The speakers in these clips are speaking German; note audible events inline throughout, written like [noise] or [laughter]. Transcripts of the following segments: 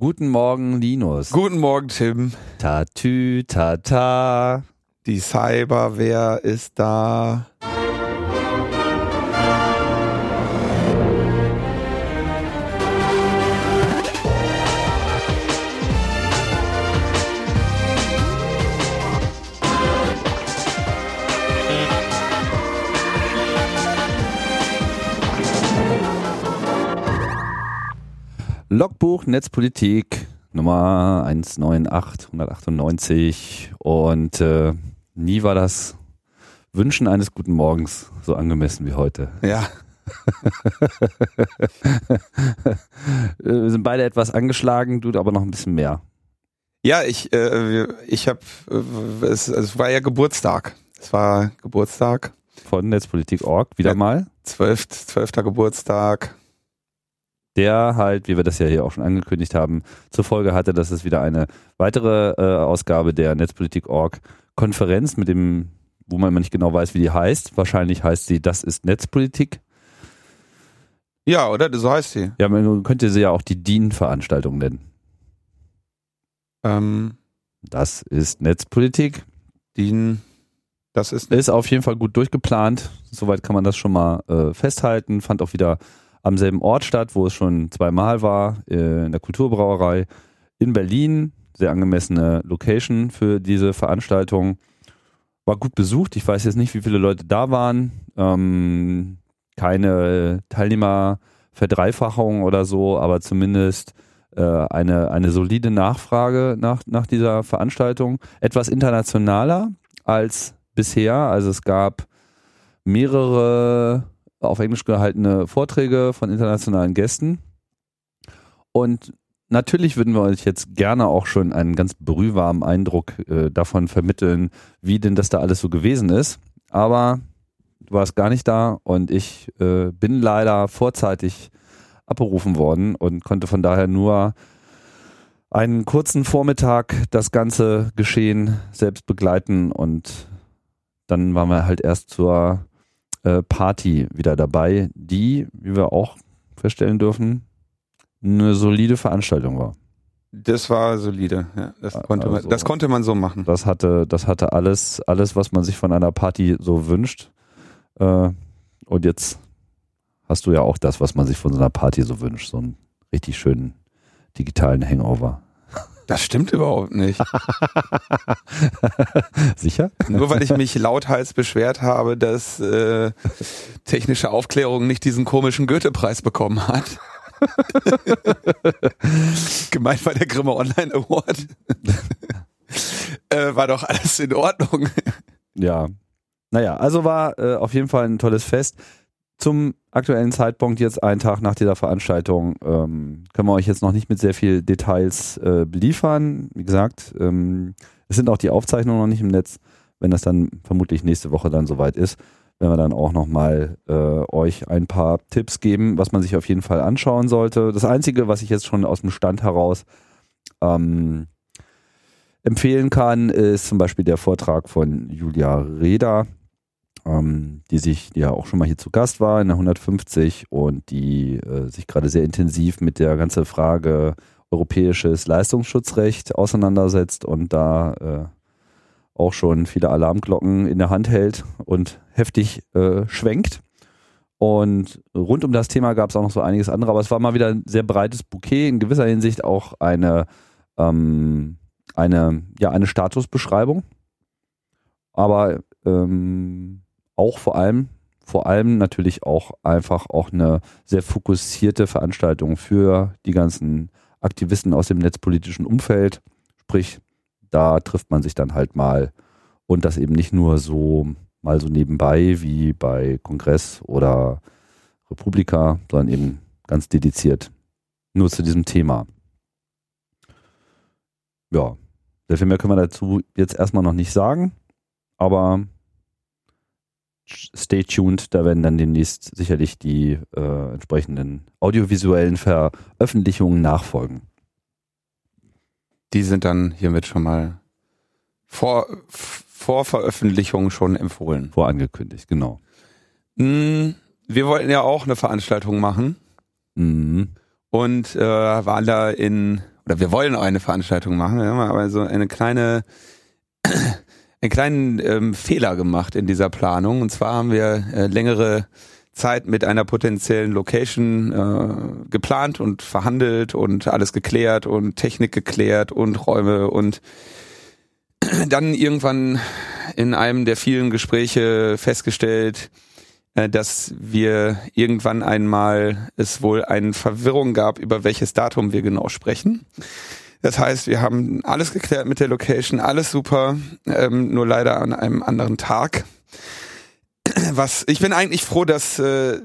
Guten Morgen, Linus. Guten Morgen, Tim. Tatü, tata. Die Cyberwehr ist da. Logbuch Netzpolitik Nummer 198 198 und äh, nie war das Wünschen eines guten Morgens so angemessen wie heute. Ja. [laughs] Wir sind beide etwas angeschlagen, du aber noch ein bisschen mehr. Ja, ich, äh, ich habe, äh, es, es war ja Geburtstag. Es war Geburtstag. Von Netzpolitik.org, wieder Ja. mal. 12. 12. Geburtstag. Der halt, wie wir das ja hier auch schon angekündigt haben, zur Folge hatte, dass es wieder eine weitere äh, Ausgabe der Netzpolitik.org Konferenz mit dem, wo man immer nicht genau weiß, wie die heißt. Wahrscheinlich heißt sie, das ist Netzpolitik. Ja, oder? So heißt sie. Ja, man könnte sie ja auch die DIN-Veranstaltung nennen. Ähm, Das ist Netzpolitik. die, das ist Ist auf jeden Fall gut durchgeplant. Soweit kann man das schon mal äh, festhalten. Fand auch wieder am selben Ort statt, wo es schon zweimal war, äh, in der Kulturbrauerei in Berlin. Sehr angemessene Location für diese Veranstaltung. War gut besucht. Ich weiß jetzt nicht, wie viele Leute da waren. Ähm, keine Teilnehmerverdreifachung oder so, aber zumindest äh, eine, eine solide Nachfrage nach, nach dieser Veranstaltung. Etwas internationaler als bisher. Also es gab mehrere auf Englisch gehaltene Vorträge von internationalen Gästen. Und natürlich würden wir euch jetzt gerne auch schon einen ganz brühwarmen Eindruck äh, davon vermitteln, wie denn das da alles so gewesen ist. Aber du warst gar nicht da und ich äh, bin leider vorzeitig abberufen worden und konnte von daher nur einen kurzen Vormittag das ganze Geschehen selbst begleiten und dann waren wir halt erst zur äh, Party wieder dabei, die, wie wir auch feststellen dürfen, eine solide Veranstaltung war. Das war solide. Ja, das, konnte man, also- das konnte man so machen. Das hatte, das hatte alles, alles, was man sich von einer Party so wünscht. Äh, und jetzt hast du ja auch das, was man sich von so einer Party so wünscht, so einen richtig schönen digitalen Hangover. Das stimmt überhaupt nicht. [laughs] Sicher? Nur weil ich mich lauthals beschwert habe, dass äh, technische Aufklärung nicht diesen komischen Goethe-Preis bekommen hat. [laughs] Gemeint war der Grimme Online Award. [laughs] äh, war doch alles in Ordnung. Ja. Naja, also war äh, auf jeden Fall ein tolles Fest. Zum aktuellen Zeitpunkt, jetzt einen Tag nach dieser Veranstaltung, ähm, können wir euch jetzt noch nicht mit sehr viel Details äh, beliefern. Wie gesagt, ähm, es sind auch die Aufzeichnungen noch nicht im Netz. Wenn das dann vermutlich nächste Woche dann soweit ist, werden wir dann auch nochmal äh, euch ein paar Tipps geben, was man sich auf jeden Fall anschauen sollte. Das Einzige, was ich jetzt schon aus dem Stand heraus ähm, empfehlen kann, ist zum Beispiel der Vortrag von Julia Reda, ähm, die sich, die ja auch schon mal hier zu Gast war in der 150 und die äh, sich gerade sehr intensiv mit der ganzen Frage europäisches Leistungsschutzrecht auseinandersetzt und da äh, auch schon viele Alarmglocken in der Hand hält und heftig äh, schwenkt. Und rund um das Thema gab es auch noch so einiges andere, aber es war mal wieder ein sehr breites Bouquet, in gewisser Hinsicht auch eine, ähm, eine, ja, eine Statusbeschreibung. Aber ähm, auch vor allem, vor allem natürlich auch einfach auch eine sehr fokussierte Veranstaltung für die ganzen Aktivisten aus dem netzpolitischen Umfeld. Sprich, da trifft man sich dann halt mal und das eben nicht nur so mal so nebenbei wie bei Kongress oder Republika, sondern eben ganz dediziert nur zu diesem Thema. Ja, sehr viel mehr können wir dazu jetzt erstmal noch nicht sagen, aber stay tuned, da werden dann demnächst sicherlich die äh, entsprechenden audiovisuellen Veröffentlichungen nachfolgen. Die sind dann hiermit schon mal vor, vor Veröffentlichung schon empfohlen. Vorangekündigt, genau. Mm, Wir wollten ja auch eine Veranstaltung machen Mhm. und äh, waren da in oder wir wollen auch eine Veranstaltung machen, aber so eine kleine, einen kleinen ähm, Fehler gemacht in dieser Planung. Und zwar haben wir äh, längere Zeit mit einer potenziellen Location äh, geplant und verhandelt und alles geklärt und Technik geklärt und Räume und [clears throat] dann irgendwann in einem der vielen Gespräche festgestellt, äh, dass wir irgendwann einmal es wohl eine Verwirrung gab, über welches Datum wir genau sprechen. Das heißt, wir haben alles geklärt mit der Location, alles super, ähm, nur leider an einem anderen Tag was, ich bin eigentlich froh, dass äh,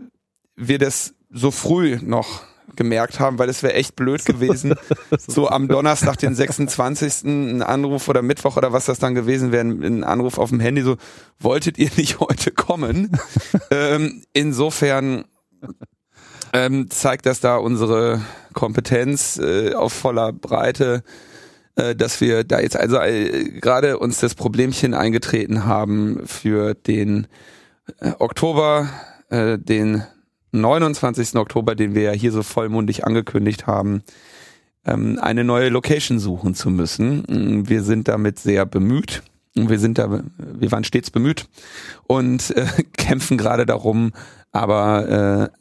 wir das so früh noch gemerkt haben, weil es wäre echt blöd gewesen, [laughs] so am Donnerstag, den 26. ein Anruf oder Mittwoch oder was das dann gewesen wäre, ein Anruf auf dem Handy, so, wolltet ihr nicht heute kommen? [laughs] ähm, insofern ähm, zeigt das da unsere Kompetenz äh, auf voller Breite, äh, dass wir da jetzt also äh, gerade uns das Problemchen eingetreten haben für den äh, Oktober, äh, den 29. Oktober, den wir ja hier so vollmundig angekündigt haben, ähm, eine neue Location suchen zu müssen. Mm, wir sind damit sehr bemüht. Wir sind da, wir waren stets bemüht und äh, [laughs] kämpfen gerade darum, aber äh,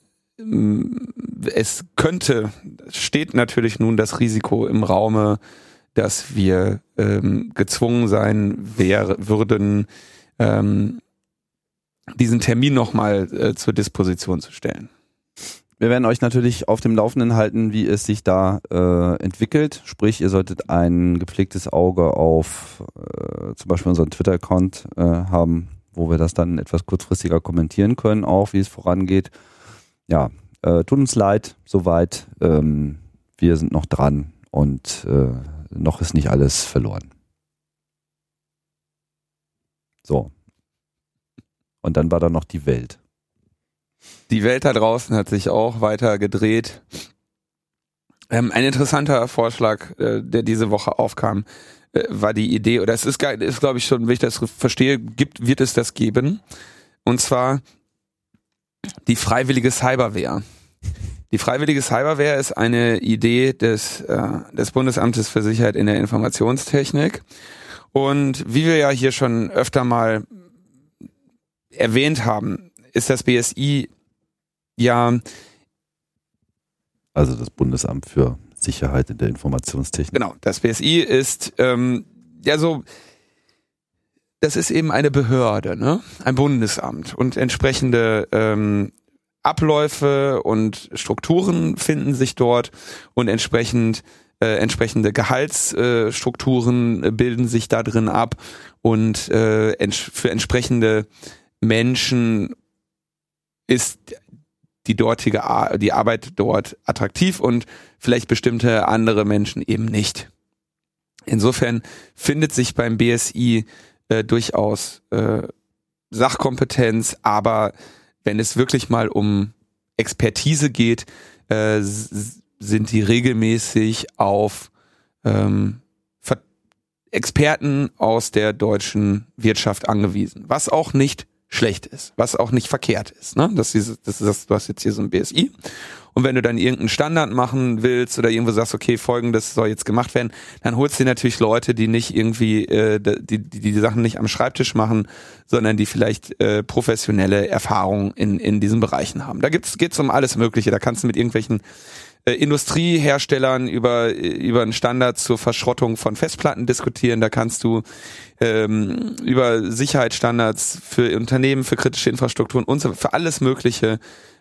es könnte, steht natürlich nun das Risiko im Raume, dass wir ähm, gezwungen sein wär, würden, ähm, diesen Termin nochmal äh, zur Disposition zu stellen. Wir werden euch natürlich auf dem Laufenden halten, wie es sich da äh, entwickelt. Sprich, ihr solltet ein gepflegtes Auge auf äh, zum Beispiel unseren Twitter-Account äh, haben, wo wir das dann etwas kurzfristiger kommentieren können, auch wie es vorangeht. Ja, äh, tut uns leid, soweit. Ähm, wir sind noch dran und äh, noch ist nicht alles verloren. So, und dann war da noch die Welt. Die Welt da draußen hat sich auch weiter gedreht. Ähm, ein interessanter Vorschlag, äh, der diese Woche aufkam, äh, war die Idee, oder es ist, ist glaube ich schon, wenn ich das verstehe, gibt, wird es das geben. Und zwar die freiwillige Cyberwehr. Die freiwillige Cyberwehr ist eine Idee des, äh, des Bundesamtes für Sicherheit in der Informationstechnik. Und wie wir ja hier schon öfter mal erwähnt haben, ist das BSI ja. Also das Bundesamt für Sicherheit in der Informationstechnik. Genau, das BSI ist ähm, ja so, das ist eben eine Behörde, ne? Ein Bundesamt und entsprechende ähm, Abläufe und Strukturen finden sich dort und entsprechend äh, entsprechende Gehaltsstrukturen äh, bilden sich da drin ab und äh, ents für entsprechende Menschen ist die dortige Ar die Arbeit dort attraktiv und vielleicht bestimmte andere Menschen eben nicht. Insofern findet sich beim BSI äh, durchaus äh, Sachkompetenz, aber wenn es wirklich mal um Expertise geht, äh, sind die regelmäßig auf ähm, Experten aus der deutschen Wirtschaft angewiesen, was auch nicht schlecht ist, was auch nicht verkehrt ist. Ne? Das, ist, das ist, du hast jetzt hier so ein BSI und wenn du dann irgendeinen Standard machen willst oder irgendwo sagst, okay, folgendes soll jetzt gemacht werden, dann holst du dir natürlich Leute, die nicht irgendwie äh, die, die die Sachen nicht am Schreibtisch machen, sondern die vielleicht äh, professionelle Erfahrung in, in diesen Bereichen haben. Da gibt's geht's um alles Mögliche. Da kannst du mit irgendwelchen äh, Industrieherstellern über, über einen Standard zur Verschrottung von Festplatten diskutieren. Da kannst du ähm, über Sicherheitsstandards für Unternehmen, für kritische Infrastrukturen und so für alles Mögliche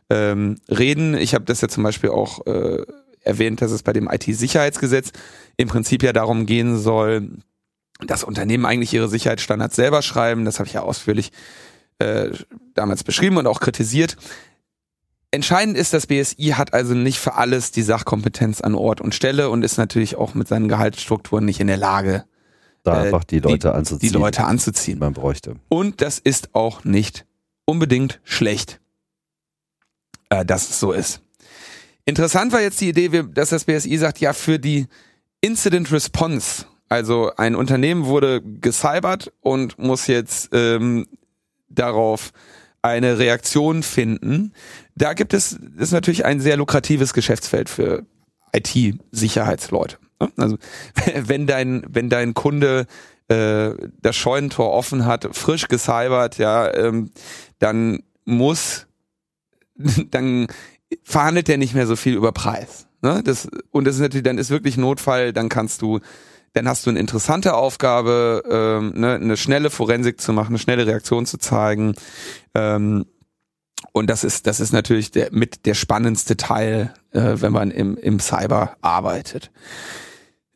ähm, reden. Ich habe das ja zum Beispiel auch äh, erwähnt, dass es bei dem IT-Sicherheitsgesetz im Prinzip ja darum gehen soll, dass Unternehmen eigentlich ihre Sicherheitsstandards selber schreiben. Das habe ich ja ausführlich äh, damals beschrieben und auch kritisiert. Entscheidend ist, das BSI hat also nicht für alles die Sachkompetenz an Ort und Stelle und ist natürlich auch mit seinen Gehaltsstrukturen nicht in der Lage, da äh, einfach die Leute die, anzuziehen. Die Leute anzuziehen. Man bräuchte. Und das ist auch nicht unbedingt schlecht, äh, dass es so ist. Interessant war jetzt die Idee, dass das BSI sagt, ja, für die Incident Response, also ein Unternehmen wurde gecybert und muss jetzt ähm, darauf eine Reaktion finden. Da gibt es, ist natürlich ein sehr lukratives Geschäftsfeld für IT-Sicherheitsleute. Ne? Also [laughs] wenn dein, wenn dein Kunde äh, das Scheunentor offen hat, frisch gecybert, ja, ähm, dann muss, [laughs] dann verhandelt der nicht mehr so viel über Preis. Ne? Das, und das ist natürlich, dann ist wirklich Notfall, dann kannst du, dann hast du eine interessante Aufgabe, ähm, ne, eine schnelle Forensik zu machen, eine schnelle Reaktion zu zeigen. Ähm, und das ist, das ist natürlich der, mit der spannendste Teil, äh, wenn man im, im Cyber arbeitet.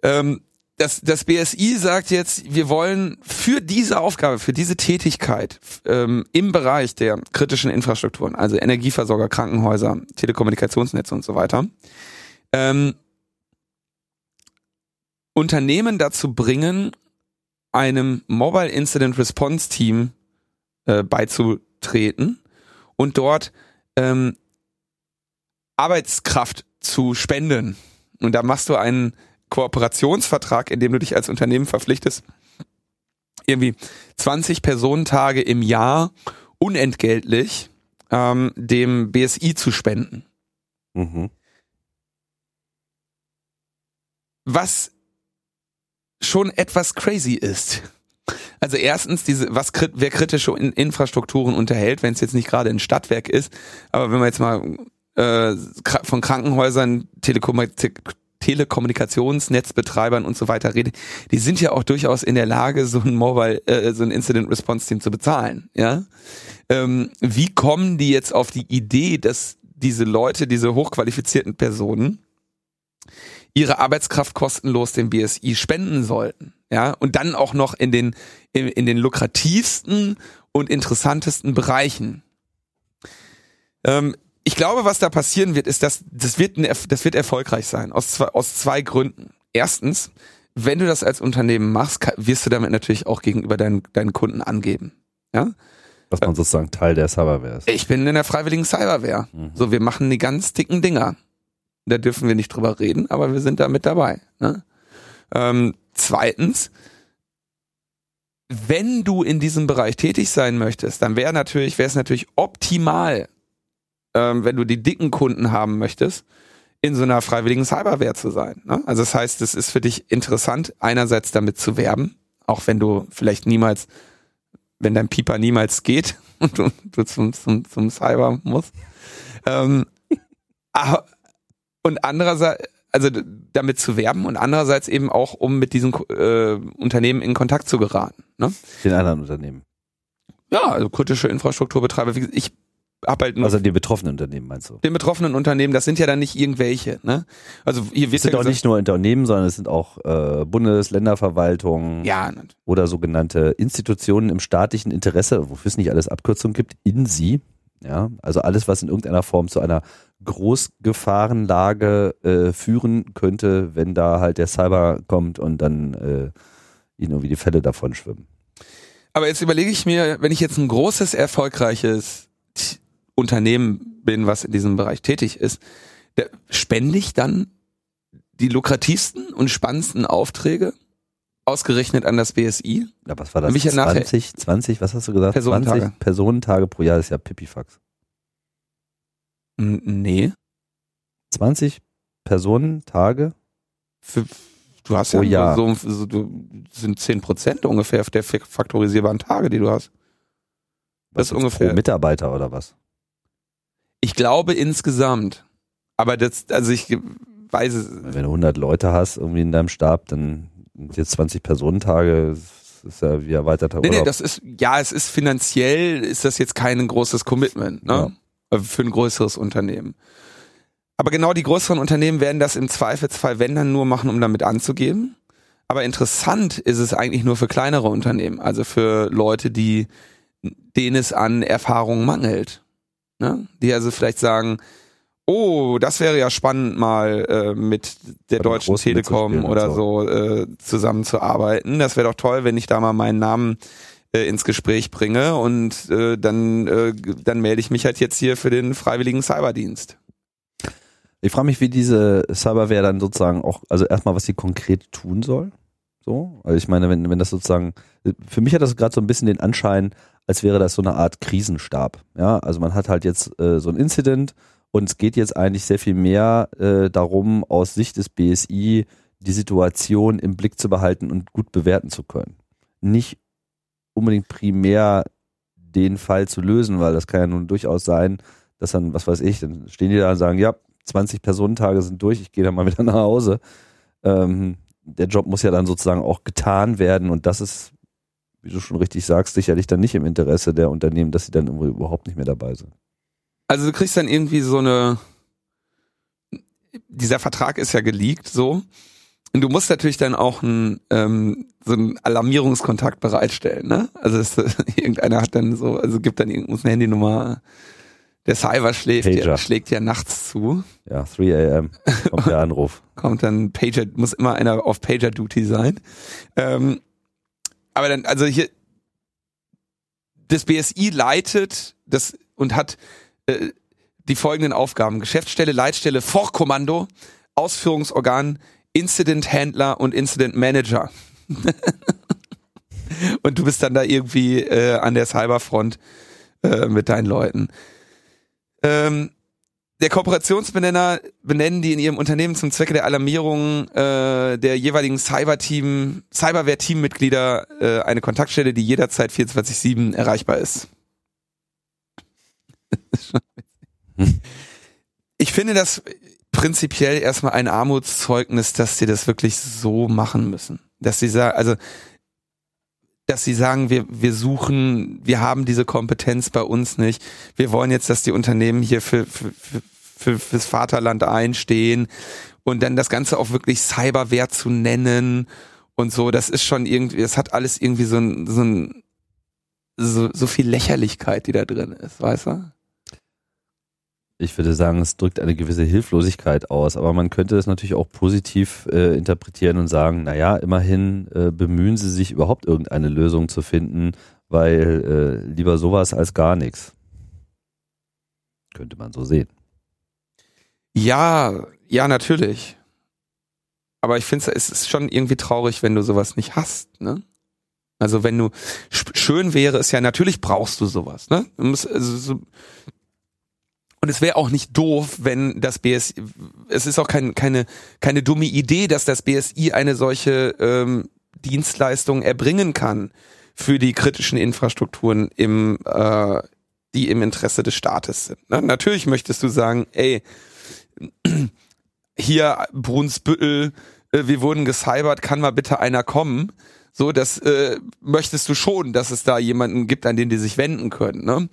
Ähm, das, das BSI sagt jetzt, wir wollen für diese Aufgabe, für diese Tätigkeit ähm, im Bereich der kritischen Infrastrukturen, also Energieversorger, Krankenhäuser, Telekommunikationsnetze und so weiter, ähm, Unternehmen dazu bringen, einem Mobile Incident Response Team äh, beizutreten und dort ähm, Arbeitskraft zu spenden. Und da machst du einen Kooperationsvertrag, in dem du dich als Unternehmen verpflichtest, irgendwie 20 Personentage im Jahr unentgeltlich ähm, dem BSI zu spenden. Mhm. Was schon etwas crazy ist. Also erstens, diese, was wer kritische Infrastrukturen unterhält, wenn es jetzt nicht gerade ein Stadtwerk ist, aber wenn man jetzt mal äh, von Krankenhäusern, Telekom Telekommunikationsnetzbetreibern und so weiter redet, die sind ja auch durchaus in der Lage, so ein Mobile, äh, so ein Incident Response Team zu bezahlen. Ja, ähm, wie kommen die jetzt auf die Idee, dass diese Leute, diese hochqualifizierten Personen ihre Arbeitskraft kostenlos dem BSI spenden sollten? Ja, und dann auch noch in den in, in den lukrativsten und interessantesten Bereichen. Ähm, ich glaube, was da passieren wird, ist, dass das wird, ein, das wird erfolgreich sein. Aus zwei, aus zwei Gründen. Erstens, wenn du das als Unternehmen machst, wirst du damit natürlich auch gegenüber deinen, deinen Kunden angeben. Ja? Dass man sozusagen Teil der Cyberware ist. Ich bin in der freiwilligen Cyberware. Mhm. So, wir machen die ganz dicken Dinger. Da dürfen wir nicht drüber reden, aber wir sind da mit dabei. Ne? Ähm, zweitens, wenn du in diesem Bereich tätig sein möchtest, dann wäre natürlich, wäre es natürlich optimal, ähm, wenn du die dicken Kunden haben möchtest, in so einer freiwilligen Cyberware zu sein. Ne? Also das heißt, es ist für dich interessant, einerseits damit zu werben, auch wenn du vielleicht niemals, wenn dein Pieper niemals geht [laughs] und du, du zum, zum, zum Cyber musst. Ähm, [laughs] und andererseits, also damit zu werben und andererseits eben auch, um mit diesen äh, Unternehmen in Kontakt zu geraten. Ne? Den anderen Unternehmen. Ja, also kritische Infrastrukturbetreiber. Ich hab halt also die betroffenen Unternehmen meinst du? Den betroffenen Unternehmen, das sind ja dann nicht irgendwelche, ne? Also hier wird es sind ja auch nicht nur Unternehmen, sondern es sind auch äh, Bundes-, Länderverwaltungen ja, oder sogenannte Institutionen im staatlichen Interesse, wofür es nicht alles Abkürzungen gibt, in sie. Ja, also alles, was in irgendeiner Form zu einer Großgefahrenlage äh, führen könnte, wenn da halt der Cyber kommt und dann äh, ihnen irgendwie die Fälle davon schwimmen. Aber jetzt überlege ich mir, wenn ich jetzt ein großes, erfolgreiches Unternehmen bin, was in diesem Bereich tätig ist, spende ich dann die lukrativsten und spannendsten Aufträge ausgerechnet an das BSI? Ja, was war das? Ja 20, 20, was hast du gesagt? Personentage. 20 Personentage pro Jahr, ist ja Pipifax. Nee. 20 Personentage? Für, du hast ja Jahr. so, so du, sind 10 Prozent ungefähr der faktorisierbaren Tage, die du hast. Das ist ungefähr. Pro Mitarbeiter oder was? Ich glaube insgesamt. Aber das, also ich weiß es. Wenn du 100 Leute hast irgendwie in deinem Stab, dann sind jetzt 20 Personentage, das ist ja wie erweiterter Urlaub. Nee, nee, das ist, ja, es ist finanziell, ist das jetzt kein großes Commitment, ne? Ja. Für ein größeres Unternehmen. Aber genau die größeren Unternehmen werden das im Zweifelsfall, wenn dann nur machen, um damit anzugeben. Aber interessant ist es eigentlich nur für kleinere Unternehmen, also für Leute, die, denen es an Erfahrung mangelt ne? die also vielleicht sagen, oh, das wäre ja spannend, mal äh, mit der Bei Deutschen Telekom oder so, so äh, zusammenzuarbeiten. Das wäre doch toll, wenn ich da mal meinen Namen äh, ins Gespräch bringe und äh, dann, äh, dann melde ich mich halt jetzt hier für den freiwilligen Cyberdienst. Ich frage mich, wie diese Cyberware dann sozusagen auch, also erstmal, was sie konkret tun soll. So, also ich meine, wenn, wenn das sozusagen, für mich hat das gerade so ein bisschen den Anschein, als wäre das so eine Art Krisenstab. Ja, also man hat halt jetzt äh, so ein Incident Und es geht jetzt eigentlich sehr viel mehr äh, darum, aus Sicht des BSI die Situation im Blick zu behalten und gut bewerten zu können. Nicht unbedingt primär den Fall zu lösen, weil das kann ja nun durchaus sein, dass dann, was weiß ich, dann stehen die da und sagen, ja, 20 Personentage sind durch, ich gehe dann mal [laughs] wieder nach Hause. Ähm, der Job muss ja dann sozusagen auch getan werden und das ist, wie du schon richtig sagst, sicherlich dann nicht im Interesse der Unternehmen, dass sie dann überhaupt nicht mehr dabei sind. Also du kriegst dann irgendwie so eine, dieser Vertrag ist ja geleakt so. Und du musst natürlich dann auch ein, ähm, so einen Alarmierungskontakt bereitstellen, ne? Also es, [laughs] irgendeiner hat dann so, also gibt dann irgendeine Handynummer. Der Cyber schläft ja, schlägt ja nachts zu. Ja, 3 am kommt der [laughs] Anruf. kommt dann Pager, muss immer einer auf Pager-Duty sein. Ähm, aber dann, also hier, das BSI leitet das und hat äh, die folgenden Aufgaben. Geschäftsstelle, Leitstelle, Vorkommando, Ausführungsorgan, Incident Handler und Incident Manager. [laughs] und du bist dann da irgendwie äh, an der Cyberfront äh, mit deinen Leuten. Ähm, der Kooperationsbenenner benennen die in ihrem Unternehmen zum Zwecke der Alarmierung äh, der jeweiligen Cyber-Team, Cyberwehr-Teammitglieder äh, eine Kontaktstelle, die jederzeit 24-7 erreichbar ist. [laughs] ich finde das prinzipiell erstmal ein Armutszeugnis, dass sie das wirklich so machen müssen. Dass sie sagen, also dass sie sagen, wir, wir suchen, wir haben diese Kompetenz bei uns nicht. Wir wollen jetzt, dass die Unternehmen hier für, für, für, fürs Vaterland einstehen und dann das Ganze auch wirklich Cyberwehr zu nennen und so, das ist schon irgendwie, das hat alles irgendwie so ein, so ein, so, so viel Lächerlichkeit, die da drin ist, weißt du? ich würde sagen, es drückt eine gewisse Hilflosigkeit aus, aber man könnte es natürlich auch positiv äh, interpretieren und sagen, naja, immerhin äh, bemühen sie sich überhaupt irgendeine Lösung zu finden, weil äh, lieber sowas als gar nichts. Könnte man so sehen. Ja, ja, natürlich. Aber ich finde, es ist schon irgendwie traurig, wenn du sowas nicht hast, ne? Also wenn du schön wäre es ja natürlich brauchst du sowas, ne? Du musst, also so, und es wäre auch nicht doof, wenn das BSI, es ist auch kein, keine, keine dumme Idee, dass das BSI eine solche ähm, Dienstleistung erbringen kann für die kritischen Infrastrukturen im, äh, die im Interesse des Staates sind. Ne? Natürlich möchtest du sagen, ey, hier Brunsbüttel, äh, wir wurden gecybert, kann mal bitte einer kommen? So, das äh, möchtest du schon, dass es da jemanden gibt, an den die sich wenden können. Ne?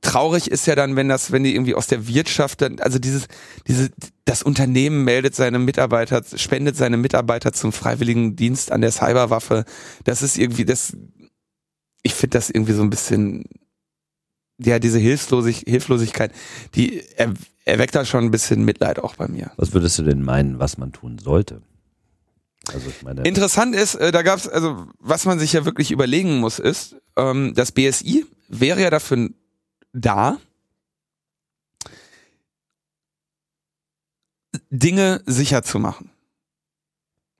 Traurig ist ja dann, wenn das, wenn die irgendwie aus der Wirtschaft, dann, also dieses, diese, das Unternehmen meldet seine Mitarbeiter, spendet seine Mitarbeiter zum freiwilligen Dienst an der Cyberwaffe. Das ist irgendwie, das, ich finde das irgendwie so ein bisschen, ja, diese Hilflosig, Hilflosigkeit, die er, erweckt da schon ein bisschen Mitleid auch bei mir. Was würdest du denn meinen, was man tun sollte? Also ich meine Interessant ist, äh, da gab es, also was man sich ja wirklich überlegen muss, ist, ähm, das BSI wäre ja dafür da, Dinge sicher zu machen.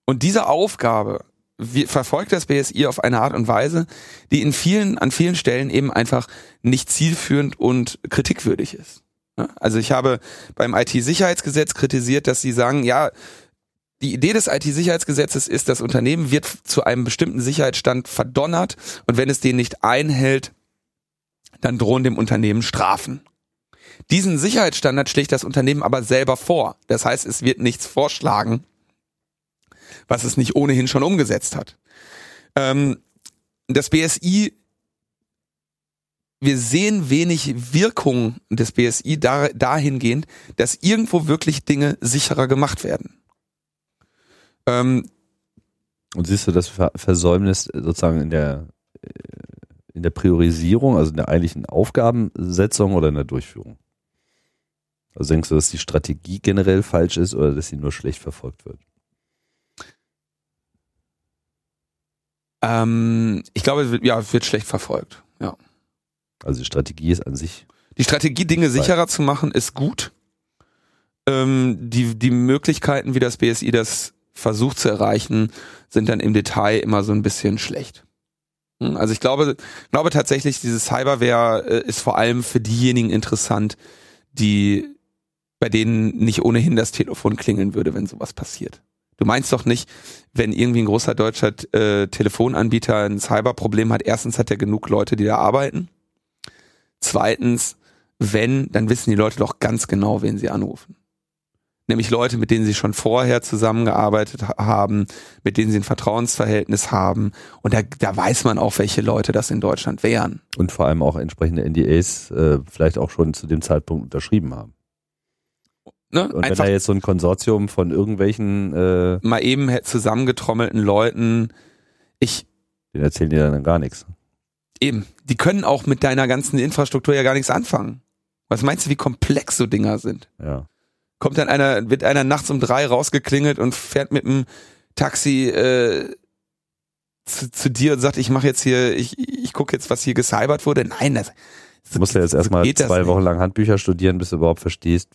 Und diese Aufgabe verfolgt das BSI auf eine Art und Weise, die in vielen, an vielen Stellen eben einfach nicht zielführend und kritikwürdig ist. Also ich habe beim IT-Sicherheitsgesetz kritisiert, dass sie sagen, ja, die Idee des IT-Sicherheitsgesetzes ist, das Unternehmen wird zu einem bestimmten Sicherheitsstand verdonnert und wenn es den nicht einhält, dann drohen dem Unternehmen Strafen. Diesen Sicherheitsstandard schlägt das Unternehmen aber selber vor. Das heißt, es wird nichts vorschlagen, was es nicht ohnehin schon umgesetzt hat. Ähm, das BSI, wir sehen wenig Wirkung des BSI dahingehend, dass irgendwo wirklich Dinge sicherer gemacht werden. Ähm, und siehst du das Versäumnis sozusagen in der, äh, in der Priorisierung, also in der eigentlichen Aufgabensetzung oder in der Durchführung? Also denkst du, dass die Strategie generell falsch ist oder dass sie nur schlecht verfolgt wird? Ähm, ich glaube, ja, es wird schlecht verfolgt, ja. Also die Strategie ist an sich. Die Strategie, Dinge sicherer zu machen, ist gut. Ähm, die, die Möglichkeiten, wie das BSI das versucht zu erreichen, sind dann im Detail immer so ein bisschen schlecht. Hm, also ich glaube, glaube tatsächlich, diese Cyberware äh, ist vor allem für diejenigen interessant, die bei denen nicht ohnehin das Telefon klingeln würde, wenn sowas passiert. Du meinst doch nicht, wenn irgendwie ein großer deutscher äh, Telefonanbieter ein Cyberproblem hat, erstens hat er genug Leute, die da arbeiten. Zweitens, wenn, dann wissen die Leute doch ganz genau, wen sie anrufen. Nämlich Leute, mit denen sie schon vorher zusammengearbeitet haben, mit denen sie ein Vertrauensverhältnis haben. Und da, da weiß man auch, welche Leute das in Deutschland wären. Und vor allem auch entsprechende NDAs äh, vielleicht auch schon zu dem Zeitpunkt unterschrieben haben. Ne? Und wenn da jetzt so ein Konsortium von irgendwelchen äh, mal eben zusammengetrommelten Leuten, ich den erzählen die dann gar nichts. Eben, die können auch mit deiner ganzen Infrastruktur ja gar nichts anfangen. Was meinst du, wie komplex so Dinger sind? Ja. Kommt dann einer, wird einer nachts um drei rausgeklingelt und fährt mit dem Taxi äh, zu, zu dir und sagt, ich mache jetzt hier, ich, ich gucke jetzt, was hier gecybert wurde. Nein, das, Du musst ja jetzt erstmal zwei Wochen lang Handbücher studieren, bis du überhaupt verstehst,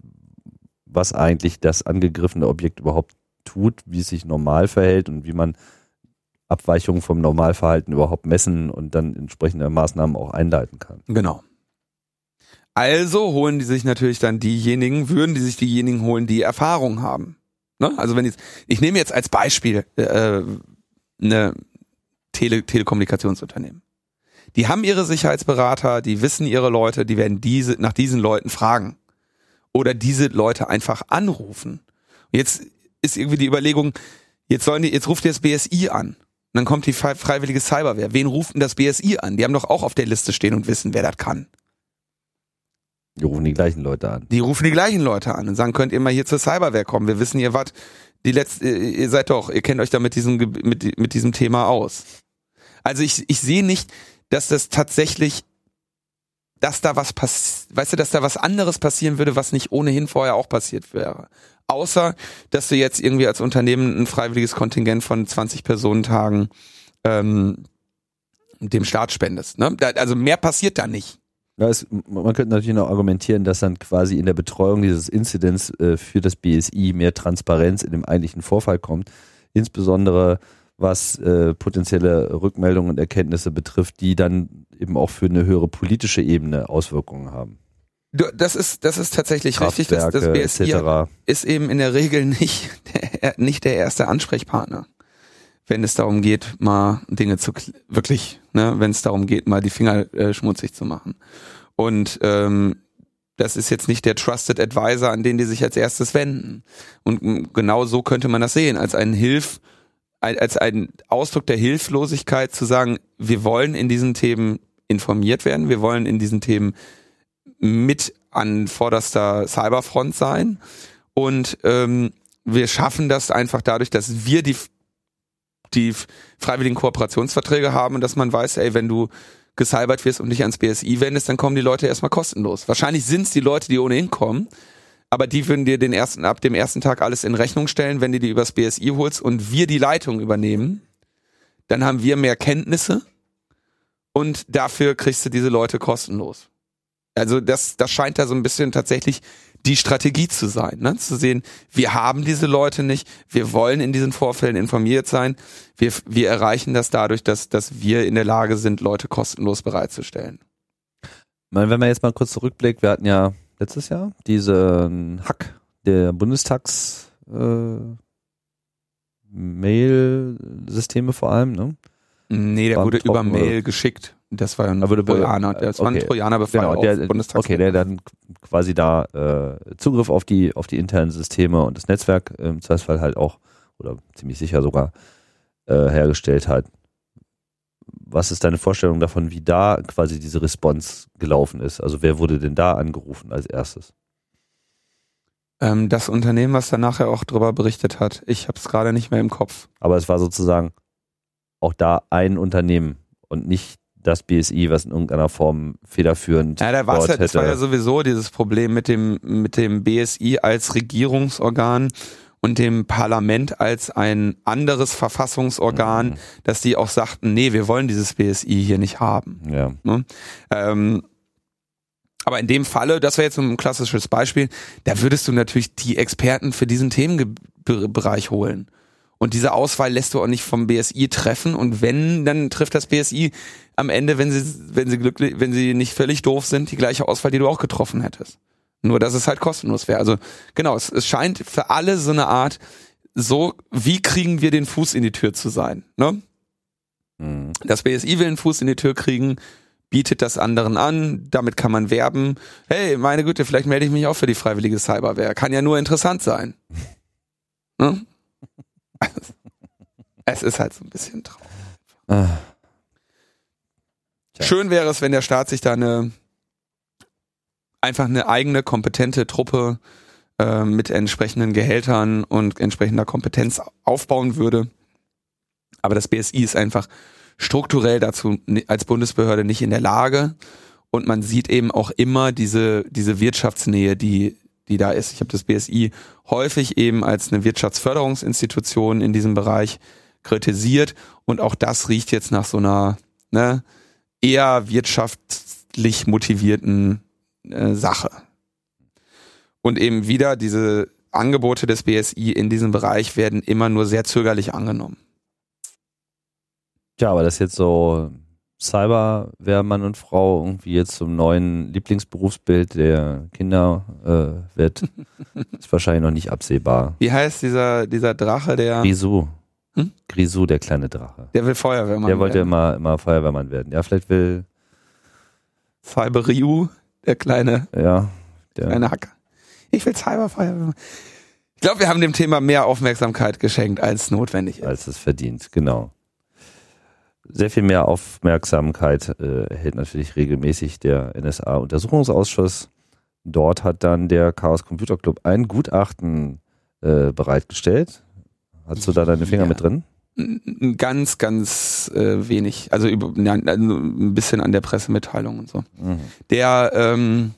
was eigentlich das angegriffene Objekt überhaupt tut, wie es sich normal verhält und wie man Abweichungen vom Normalverhalten überhaupt messen und dann entsprechende Maßnahmen auch einleiten kann. Genau. Also holen die sich natürlich dann diejenigen, würden die sich diejenigen holen, die Erfahrung haben. Ne? Also wenn jetzt, ich nehme jetzt als Beispiel äh, eine Tele Telekommunikationsunternehmen. Die haben ihre Sicherheitsberater, die wissen ihre Leute, die werden diese nach diesen Leuten fragen oder diese Leute einfach anrufen. Jetzt ist irgendwie die Überlegung, jetzt sollen die, jetzt ruft ihr das BSI an. Und dann kommt die freiwillige Cyberwehr. Wen ruft denn das BSI an? Die haben doch auch auf der Liste stehen und wissen, wer das kann. Die rufen die gleichen Leute an. Die rufen die gleichen Leute an und sagen, könnt ihr mal hier zur Cyberwehr kommen? Wir wissen, ihr wart die letzte, ihr seid doch, ihr kennt euch da mit diesem, mit, mit diesem Thema aus. Also ich, ich sehe nicht, dass das tatsächlich dass da was passiert, weißt du, dass da was anderes passieren würde, was nicht ohnehin vorher auch passiert wäre. Außer, dass du jetzt irgendwie als Unternehmen ein freiwilliges Kontingent von 20 Personentagen ähm, dem Staat spendest. Ne? Da, also mehr passiert da nicht. Ja, es, man könnte natürlich noch argumentieren, dass dann quasi in der Betreuung dieses Incidents äh, für das BSI mehr Transparenz in dem eigentlichen Vorfall kommt. Insbesondere was äh, potenzielle Rückmeldungen und Erkenntnisse betrifft, die dann eben auch für eine höhere politische Ebene Auswirkungen haben. Das ist, das ist tatsächlich richtig. Das, das BSI ist eben in der Regel nicht [laughs] der, nicht der erste Ansprechpartner, wenn es darum geht, mal Dinge zu wirklich, ne, wenn es darum geht, mal die Finger äh, schmutzig zu machen. Und ähm, das ist jetzt nicht der Trusted Advisor, an den die sich als erstes wenden. Und genau so könnte man das sehen, als einen Hilf, als ein Ausdruck der Hilflosigkeit zu sagen, wir wollen in diesen Themen informiert werden. Wir wollen in diesen Themen mit an vorderster Cyberfront sein. Und ähm, wir schaffen das einfach dadurch, dass wir die, die freiwilligen Kooperationsverträge haben und dass man weiß, ey, wenn du gecybert wirst und dich ans BSI wendest, dann kommen die Leute erstmal kostenlos. Wahrscheinlich sind es die Leute, die ohnehin kommen, aber die würden dir den ersten, ab dem ersten Tag alles in Rechnung stellen, wenn du die übers BSI holst und wir die Leitung übernehmen. Dann haben wir mehr Kenntnisse und dafür kriegst du diese Leute kostenlos. Also das, das scheint da so ein bisschen tatsächlich die Strategie zu sein, ne? zu sehen, wir haben diese Leute nicht, wir wollen in diesen Vorfällen informiert sein, wir, wir erreichen das dadurch, dass, dass wir in der Lage sind, Leute kostenlos bereitzustellen. Wenn man jetzt mal kurz zurückblickt, wir hatten ja letztes Jahr diesen Hack der Bundestags äh, Mail-Systeme vor allem, ne? Nee, der wurde über Mail geschickt. Das war ja ein Trojaner. Das war ein Trojanerbefall genau, der, Okay, der dann quasi da äh, Zugriff auf die, auf die internen Systeme und das Netzwerk im Zweifelsfall halt auch, oder ziemlich sicher sogar, äh, hergestellt hat. Was ist deine Vorstellung davon, wie da quasi diese Response gelaufen ist? Also wer wurde denn da angerufen als erstes? Ähm, das Unternehmen, was dann nachher auch drüber berichtet hat. Ich habe es gerade nicht mehr im Kopf. Aber es war sozusagen auch da ein Unternehmen und nicht das BSI, was in irgendeiner Form federführend ja, da war halt, Das war ja sowieso dieses Problem mit dem, mit dem BSI als Regierungsorgan und dem Parlament als ein anderes Verfassungsorgan, mhm. dass die auch sagten, nee, wir wollen dieses BSI hier nicht haben. Ja. Ne? Ähm, aber in dem Falle, das wäre jetzt ein klassisches Beispiel, da würdest du natürlich die Experten für diesen Themenbereich holen. Und diese Auswahl lässt du auch nicht vom BSI treffen. Und wenn, dann trifft das BSI am Ende, wenn sie, wenn sie glücklich, wenn sie nicht völlig doof sind, die gleiche Auswahl, die du auch getroffen hättest. Nur, dass es halt kostenlos wäre. Also genau, es, es scheint für alle so eine Art, so, wie kriegen wir den Fuß in die Tür zu sein? Ne? Mhm. Das BSI will einen Fuß in die Tür kriegen, bietet das anderen an, damit kann man werben. Hey, meine Güte, vielleicht melde ich mich auch für die freiwillige Cyberwehr. Kann ja nur interessant sein. [laughs] Ne? Es ist halt so ein bisschen traurig. Ah. Schön wäre es, wenn der Staat sich da eine einfach eine eigene kompetente Truppe äh, mit entsprechenden Gehältern und entsprechender Kompetenz aufbauen würde. Aber das BSI ist einfach strukturell dazu als Bundesbehörde nicht in der Lage und man sieht eben auch immer diese diese Wirtschaftsnähe, die die da ist. Ich habe das BSI häufig eben als eine Wirtschaftsförderungsinstitution in diesem Bereich kritisiert und auch das riecht jetzt nach so einer ne, eher wirtschaftlich motivierten äh, Sache. Und eben wieder diese Angebote des BSI in diesem Bereich werden immer nur sehr zögerlich angenommen. Tja, aber das jetzt so Cyberwehrmann und Frau irgendwie jetzt zum neuen Lieblingsberufsbild der Kinder äh, wird, [laughs] ist wahrscheinlich noch nicht absehbar. Wie heißt dieser, dieser Drache, der, Grisou. Hm? Grisou, der kleine Drache. der will Feuerwehrmann Der wollte werden. immer, immer Feuerwehrmann werden. Ja, vielleicht will, Cyber Ryu, der kleine, ja, der, kleine Hacker. Ich will Cyberfeuerwehrmann. Ich glaube, wir haben dem Thema mehr Aufmerksamkeit geschenkt, als notwendig ist. als es verdient, genau. Sehr viel mehr Aufmerksamkeit äh, erhält natürlich regelmäßig der NSA-Untersuchungsausschuss. Dort hat dann der Chaos Computer Club ein Gutachten äh, bereitgestellt. Hast du da deine Finger Ja. mit drin? Ganz, ganz äh, wenig. Also, über, ja, also ein bisschen an der Pressemitteilung und so. Mhm. Der, ähm,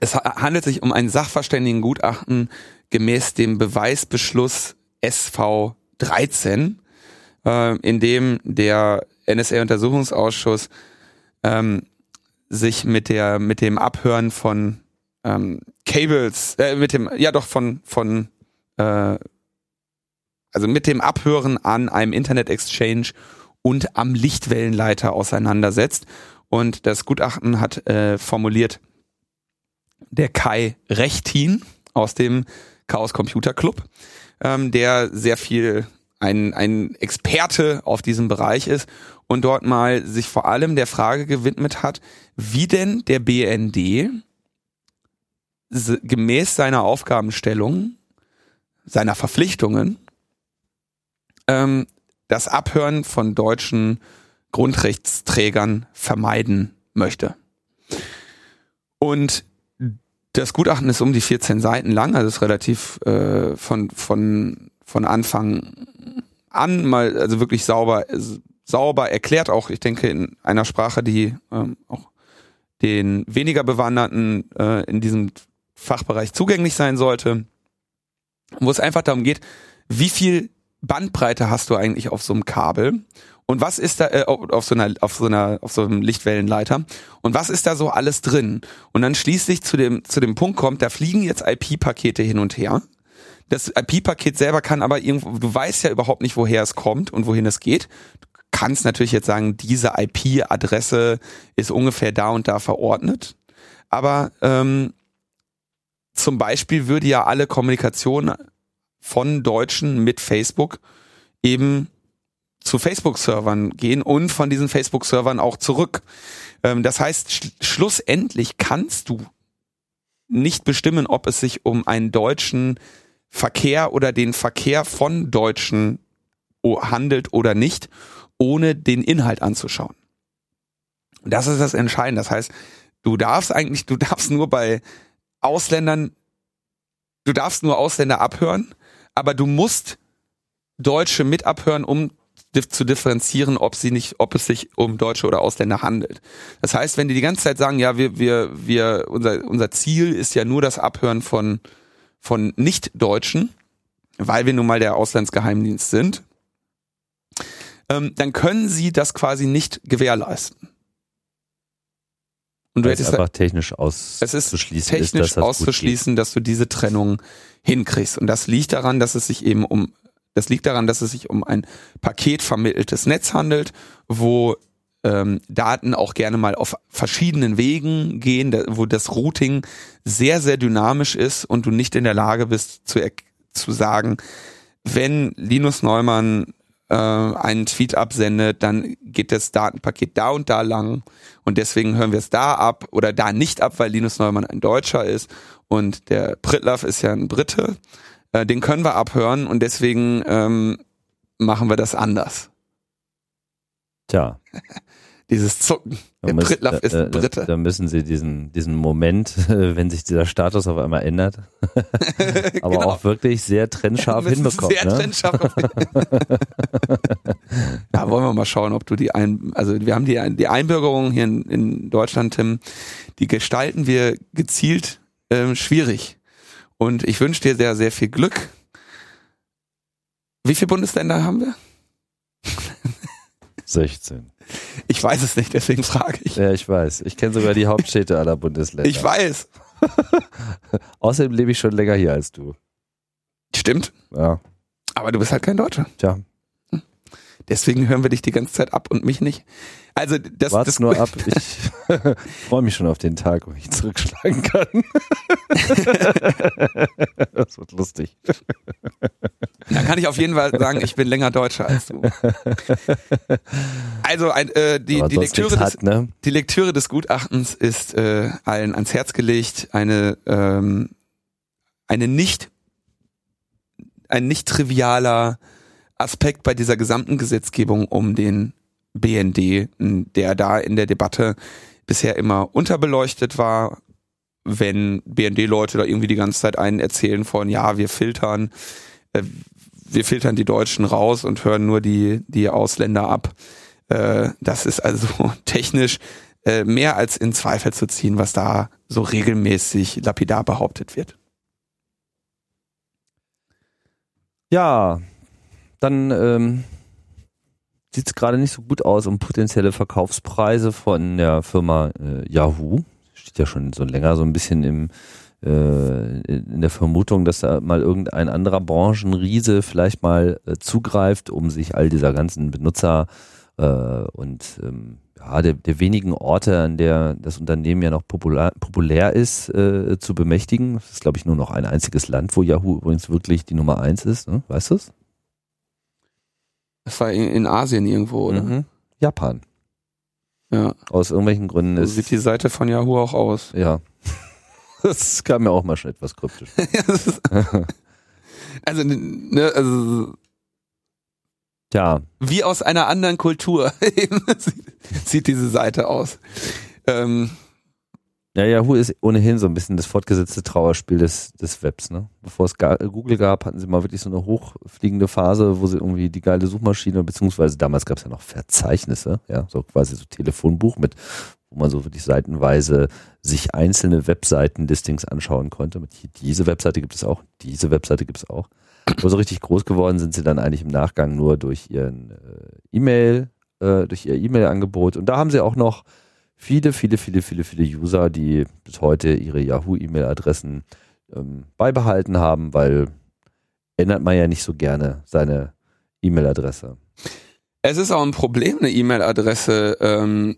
es ha- handelt sich um ein Sachverständigengutachten gemäß dem Beweisbeschluss SV 13, äh, in dem der NSA-Untersuchungsausschuss ähm, sich mit der mit dem Abhören von ähm, Cables, äh, mit dem ja doch von von äh, also mit dem Abhören an einem Internet Exchange und am Lichtwellenleiter auseinandersetzt. Und das Gutachten hat äh, formuliert der Kai Rechtin aus dem Chaos Computer Club, ähm, der sehr viel ein, ein Experte auf diesem Bereich ist und dort mal sich vor allem der Frage gewidmet hat, wie denn der BND gemäß seiner Aufgabenstellung, seiner Verpflichtungen, ähm, das Abhören von deutschen Grundrechtsträgern vermeiden möchte. Und das Gutachten ist um die 14 Seiten lang, also ist relativ äh, von, von, von Anfang an mal, also wirklich sauber, sauber erklärt, auch ich denke in einer Sprache, die ähm, auch den weniger Bewanderten äh, in diesem Fachbereich zugänglich sein sollte, wo es einfach darum geht, wie viel Bandbreite hast du eigentlich auf so einem Kabel und was ist da äh, auf so einer auf so einer auf so einem Lichtwellenleiter und was ist da so alles drin und dann schließlich zu dem zu dem Punkt kommt, da fliegen jetzt IP-Pakete hin und her. Das IP-Paket selber kann aber irgendwo du weißt ja überhaupt nicht, woher es kommt und wohin es geht. Du kannst natürlich jetzt sagen, diese IP-Adresse ist ungefähr da und da verordnet, aber ähm, zum Beispiel würde ja alle Kommunikation von Deutschen mit Facebook eben zu Facebook-Servern gehen und von diesen Facebook-Servern auch zurück. Ähm, das heißt, sch schlussendlich kannst du nicht bestimmen, ob es sich um einen deutschen Verkehr oder den Verkehr von Deutschen o- handelt oder nicht, ohne den Inhalt anzuschauen. Das ist das Entscheidende. Das heißt, du darfst eigentlich, du darfst nur bei Ausländern, du darfst nur Ausländer abhören, aber du musst Deutsche mit abhören, um zu differenzieren, ob sie nicht, ob es sich um Deutsche oder Ausländer handelt. Das heißt, wenn die die ganze Zeit sagen, ja, wir, wir, wir, unser, unser Ziel ist ja nur das Abhören von, von Nicht-Deutschen, weil wir nun mal der Auslandsgeheimdienst sind, ähm, dann können sie das quasi nicht gewährleisten. Und du hättest einfach technisch es ist auszuschließen technisch ist, dass das auszuschließen, dass du diese Trennung hinkriegst. Und das liegt daran, dass es sich eben um, das liegt daran, dass es sich um ein paketvermitteltes Netz handelt, wo ähm, Daten auch gerne mal auf verschiedenen Wegen gehen, da, wo das Routing sehr, sehr dynamisch ist und du nicht in der Lage bist zu, zu sagen, wenn Linus Neumann äh, einen Tweet absendet, dann geht das Datenpaket da und da lang und deswegen hören wir es da ab oder da nicht ab, weil Linus Neumann ein Deutscher ist und der Pritlaff ist ja ein Brite. Äh, den können wir abhören und deswegen ähm, machen wir das anders. Tja. [laughs] Dieses Zucken. Der muss, Pritlaff ist ein da, Brite. Da, da müssen sie diesen, diesen Moment, [laughs] wenn sich dieser Status auf einmal ändert, [laughs] aber Genau. auch wirklich sehr trennscharf [laughs] hinbekommen. Sehr ne? trennscharf. ja, wollen wir mal schauen, ob du die ein, also wir haben die, die Einbürgerung hier in, in Deutschland, Tim, die gestalten wir gezielt ähm, schwierig. Und ich wünsche dir sehr, sehr viel Glück. Wie viele Bundesländer haben wir? 16. Ich weiß es nicht, deswegen frage ich. Ja, ich weiß. Ich kenne sogar die Hauptstädte aller Bundesländer. Ich weiß. [laughs] Außerdem lebe ich schon länger hier als du. Stimmt. Ja, Aber du bist halt kein Deutscher. tja, Deswegen hören wir dich die ganze Zeit ab und mich nicht. Also das, warte das nur ab. Ich [laughs] freue mich schon auf den Tag, wo ich zurückschlagen kann. [laughs] das wird lustig. Dann kann ich auf jeden Fall sagen, ich bin länger Deutscher als du. Also ein, äh, die, die, Lektüre nichts des, hat, ne? die Lektüre des Gutachtens ist äh, allen ans Herz gelegt. Eine, ähm, eine nicht, ein nicht trivialer Aspekt bei dieser gesamten Gesetzgebung um den BND, der da in der Debatte bisher immer unterbeleuchtet war, wenn BND-Leute da irgendwie die ganze Zeit einen erzählen von, ja, wir filtern, äh, wir filtern die Deutschen raus und hören nur die, die Ausländer ab. Äh, das ist also [laughs] technisch äh, mehr als in Zweifel zu ziehen, was da so regelmäßig lapidar behauptet wird. Ja, dann ähm, sieht es gerade nicht so gut aus um potenzielle Verkaufspreise von der Firma äh, Yahoo. Steht ja schon so länger so ein bisschen im in der Vermutung, dass da mal irgendein anderer Branchenriese vielleicht mal äh, zugreift, um sich all dieser ganzen Benutzer äh, und ähm, ja, der, der wenigen Orte, an der das Unternehmen ja noch populär, populär ist, äh, zu bemächtigen. Es ist, glaube ich, nur noch ein einziges Land, wo Yahoo übrigens wirklich die Nummer eins ist. Ne? Weißt du es? Das war in, Asien irgendwo, oder? Mhm. Japan. Ja. Aus irgendwelchen Gründen So ist. sieht die Seite von Yahoo auch aus. ja. Das kam mir auch mal schon etwas kryptisch. [laughs] Also, ne, also Tja, wie aus einer anderen Kultur [laughs] sieht, diese Seite aus. Ähm, ja, Yahoo ist ohnehin so ein bisschen das fortgesetzte Trauerspiel des, des Webs. Ne? Bevor es ga, Google gab, hatten sie mal wirklich so eine hochfliegende Phase, wo sie irgendwie die geile Suchmaschine, beziehungsweise damals gab es ja noch Verzeichnisse, ja, so quasi so Telefonbuch mit, wo man so wirklich seitenweise sich einzelne Webseiten-Listings anschauen konnte. Mit diese Webseite gibt es auch, diese Webseite gibt es auch. Aber so richtig groß geworden sind sie dann eigentlich im Nachgang nur durch ihren äh, E-Mail, äh, durch ihr E-Mail-Angebot. Und da haben sie auch noch viele, viele, viele, viele, viele User, die bis heute ihre Yahoo-E-Mail-Adressen ähm, beibehalten haben, weil ändert man ja nicht so gerne seine E-Mail-Adresse. es ist auch ein Problem, eine E-Mail-Adresse ähm,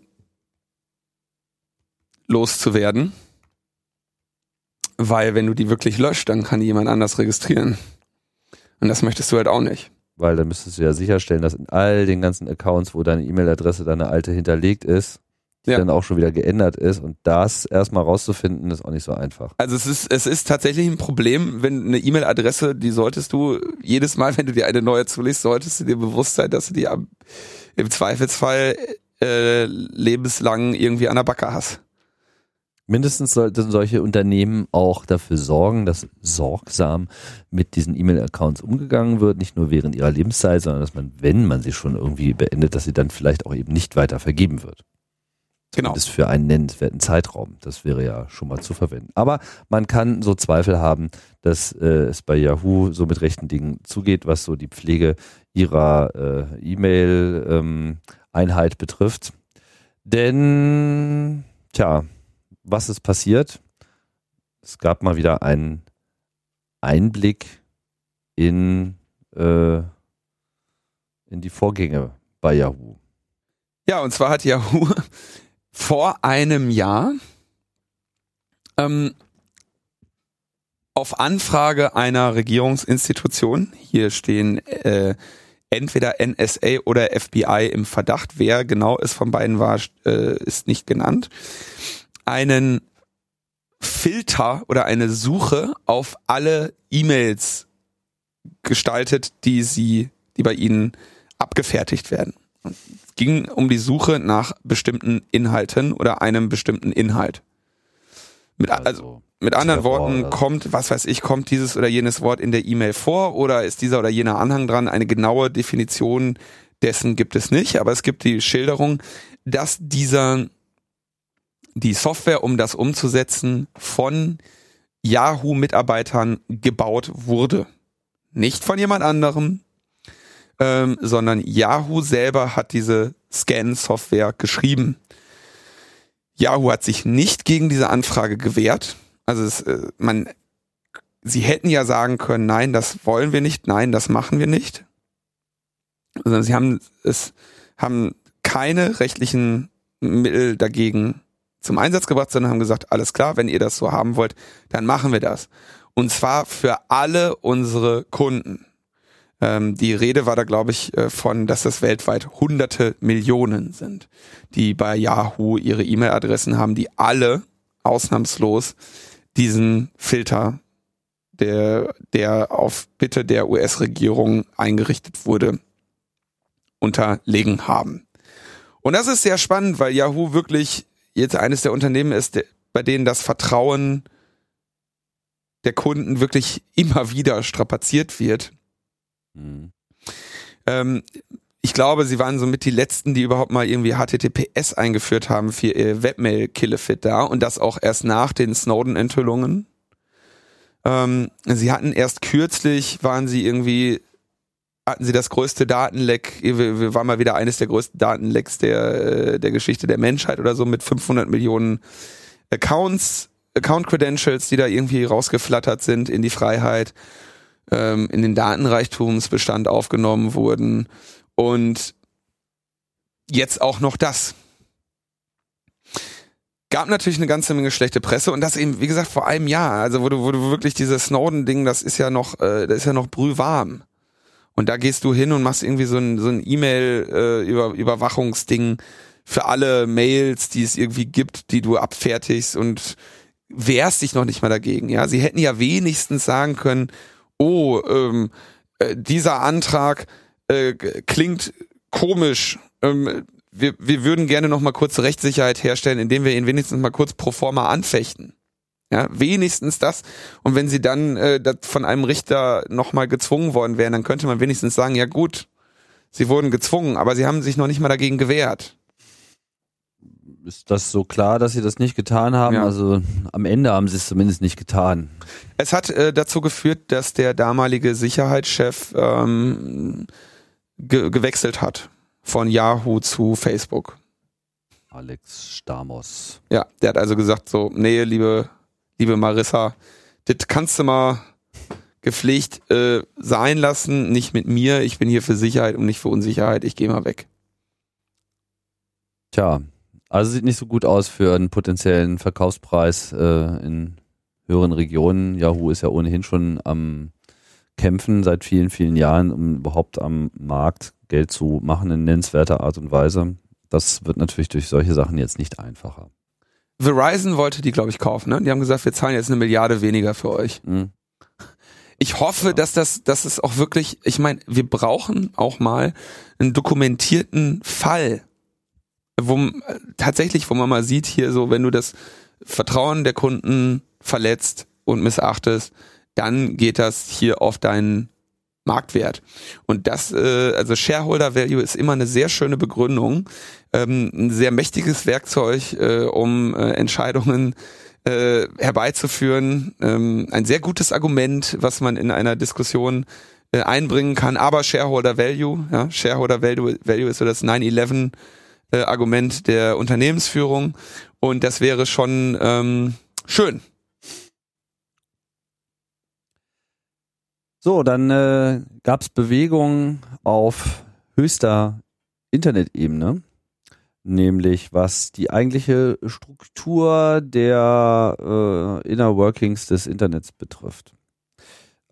loszuwerden. Weil wenn du die wirklich löscht, dann kann die jemand anders registrieren. Und das möchtest du halt auch nicht. Weil dann müsstest du ja sicherstellen, dass in all den ganzen Accounts, wo deine E-Mail-Adresse, deine alte hinterlegt ist, die Ja. dann auch schon wieder geändert ist. Und das erstmal rauszufinden, ist auch nicht so einfach. Also es ist, es ist tatsächlich ein Problem, wenn eine E-Mail-Adresse, die solltest du jedes Mal, [laughs] wenn du dir eine neue zulegst, solltest du dir bewusst sein, dass du die am, im Zweifelsfall äh, lebenslang irgendwie an der Backe hast. Mindestens sollten solche Unternehmen auch dafür sorgen, dass sorgsam mit diesen E-Mail-Accounts umgegangen wird, nicht nur während ihrer Lebenszeit, sondern dass man, wenn man sie schon irgendwie beendet, dass sie dann vielleicht auch eben nicht weiter vergeben wird. Genau. Das für einen nennenswerten Zeitraum. Das wäre ja schon mal zu verwenden. Aber man kann so Zweifel haben, dass äh, es bei Yahoo so mit rechten Dingen zugeht, was so die Pflege ihrer äh, E-Mail-Einheit betrifft. Denn, tja, was ist passiert? Es gab mal wieder einen Einblick in, äh, in die Vorgänge bei Yahoo. Ja, und zwar hat Yahoo [laughs] vor einem Jahr ähm, auf Anfrage einer Regierungsinstitution, hier stehen äh, entweder NSA oder FBI im Verdacht, wer genau es von beiden war, äh, ist nicht genannt, einen Filter oder eine Suche auf alle E-Mails gestaltet, die sie, die bei ihnen abgefertigt werden. Es ging um die Suche nach bestimmten Inhalten oder einem bestimmten Inhalt. Mit, also, also mit anderen Worten, kommt, was weiß ich, kommt dieses oder jenes Wort in der E-Mail vor oder ist dieser oder jener Anhang dran? Eine genaue Definition dessen gibt es nicht, aber es gibt die Schilderung, dass dieser, die Software, um das umzusetzen, von Yahoo-Mitarbeitern gebaut wurde. Nicht von jemand anderem, ähm, sondern Yahoo selber hat diese Scan-Software geschrieben. Yahoo hat sich nicht gegen diese Anfrage gewehrt. Also es, äh, man, sie hätten ja sagen können, nein, das wollen wir nicht, nein, das machen wir nicht. Sondern sie haben es, haben keine rechtlichen Mittel dagegen zum Einsatz gebracht, sondern haben gesagt, alles klar, wenn ihr das so haben wollt, dann machen wir das. Und zwar für alle unsere Kunden. Ähm, die Rede war da, glaube ich, äh, von, dass das weltweit hunderte Millionen sind, die bei Yahoo ihre E-Mail-Adressen haben, die alle ausnahmslos diesen Filter, der, der auf Bitte der US-Regierung eingerichtet wurde, unterlegen haben. Und das ist sehr spannend, weil Yahoo wirklich jetzt eines der Unternehmen ist, bei denen das Vertrauen der Kunden wirklich immer wieder strapaziert wird. Mhm. Ähm, ich glaube, sie waren somit die letzten, die überhaupt mal irgendwie HTTPS eingeführt haben für ihr Webmail-Killefit da und das auch erst nach den Snowden-Enthüllungen. Ähm, sie hatten erst kürzlich, waren sie irgendwie, hatten sie das größte Datenleck, wir, wir waren mal wieder eines der größten Datenlecks der, äh, der Geschichte der Menschheit oder so mit 500 Millionen Accounts, Account-Credentials, die da irgendwie rausgeflattert sind in die Freiheit ähm, in den Datenreichtumsbestand aufgenommen wurden und jetzt auch noch das. Gab natürlich eine ganze Menge schlechte Presse und das eben, wie gesagt, vor einem Jahr, also wo du, wo du wirklich dieses Snowden-Ding, das ist ja noch, äh, das ist ja noch brühwarm. Und da gehst du hin und machst irgendwie so ein, so ein E-Mail-Überwachungsding äh, für alle Mails, die es irgendwie gibt, die du abfertigst und wehrst dich noch nicht mal dagegen. Ja, sie hätten ja wenigstens sagen können, oh, ähm, äh, dieser Antrag äh, klingt komisch. Ähm, wir, wir würden gerne noch mal kurz Rechtssicherheit herstellen, indem wir ihn wenigstens mal kurz pro forma anfechten. Ja, wenigstens das. Und wenn sie dann äh, von einem Richter noch mal gezwungen worden wären, dann könnte man wenigstens sagen, ja gut, sie wurden gezwungen, aber sie haben sich noch nicht mal dagegen gewehrt ist das so klar, dass sie das nicht getan haben? Ja. Also am Ende haben sie es zumindest nicht getan. Es hat äh, dazu geführt, dass der damalige Sicherheitschef ähm, ge gewechselt hat von Yahoo zu Facebook. Alex Stamos. Ja, der hat also gesagt so, nee, liebe, liebe Marissa, das kannst du mal gepflegt äh, sein lassen, nicht mit mir. Ich bin hier für Sicherheit und nicht für Unsicherheit. Ich gehe mal weg. Tja, also sieht nicht so gut aus für einen potenziellen Verkaufspreis äh, in höheren Regionen. Yahoo ist ja ohnehin schon am Kämpfen seit vielen, vielen Jahren, um überhaupt am Markt Geld zu machen in nennenswerter Art und Weise. Das wird natürlich durch solche Sachen jetzt nicht einfacher. Verizon wollte die, glaube ich, kaufen. Ne? Die haben gesagt, wir zahlen jetzt eine Milliarde weniger für euch. Mhm. Ich hoffe, ja. dass das, dass es auch wirklich, ich meine, wir brauchen auch mal einen dokumentierten Fall wo tatsächlich, wo man mal sieht hier so, wenn du das Vertrauen der Kunden verletzt und missachtest, dann geht das hier auf deinen Marktwert. Und das, äh, also Shareholder Value ist immer eine sehr schöne Begründung, ähm, ein sehr mächtiges Werkzeug, äh, um äh, Entscheidungen äh, herbeizuführen. Ähm, ein sehr gutes Argument, was man in einer Diskussion äh, einbringen kann. Aber Shareholder Value, ja, Shareholder Value, Value ist so das 9-11 äh, Argument der Unternehmensführung und das wäre schon ähm, schön. So, dann äh, gab es Bewegungen auf höchster Internetebene. nämlich was die eigentliche Struktur der äh, Inner Workings des Internets betrifft.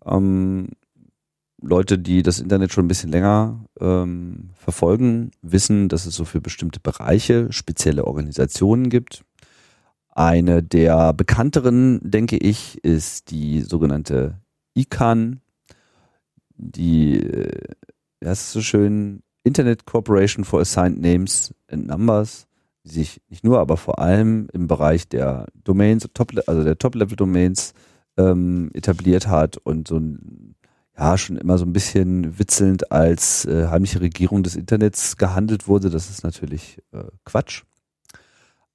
Ähm, Leute, die das Internet schon ein bisschen länger ähm, verfolgen, wissen, dass es so für bestimmte Bereiche spezielle Organisationen gibt. Eine der bekannteren, denke ich, ist die sogenannte ICANN, die, äh, ja, ist so schön, Internet Corporation for Assigned Names and Numbers, die sich nicht nur, aber vor allem im Bereich der Domains, also der Top-Level-Domains ähm, etabliert hat und so ein ja schon immer so ein bisschen witzelnd als äh, heimliche Regierung des Internets gehandelt wurde. Das ist natürlich äh, Quatsch.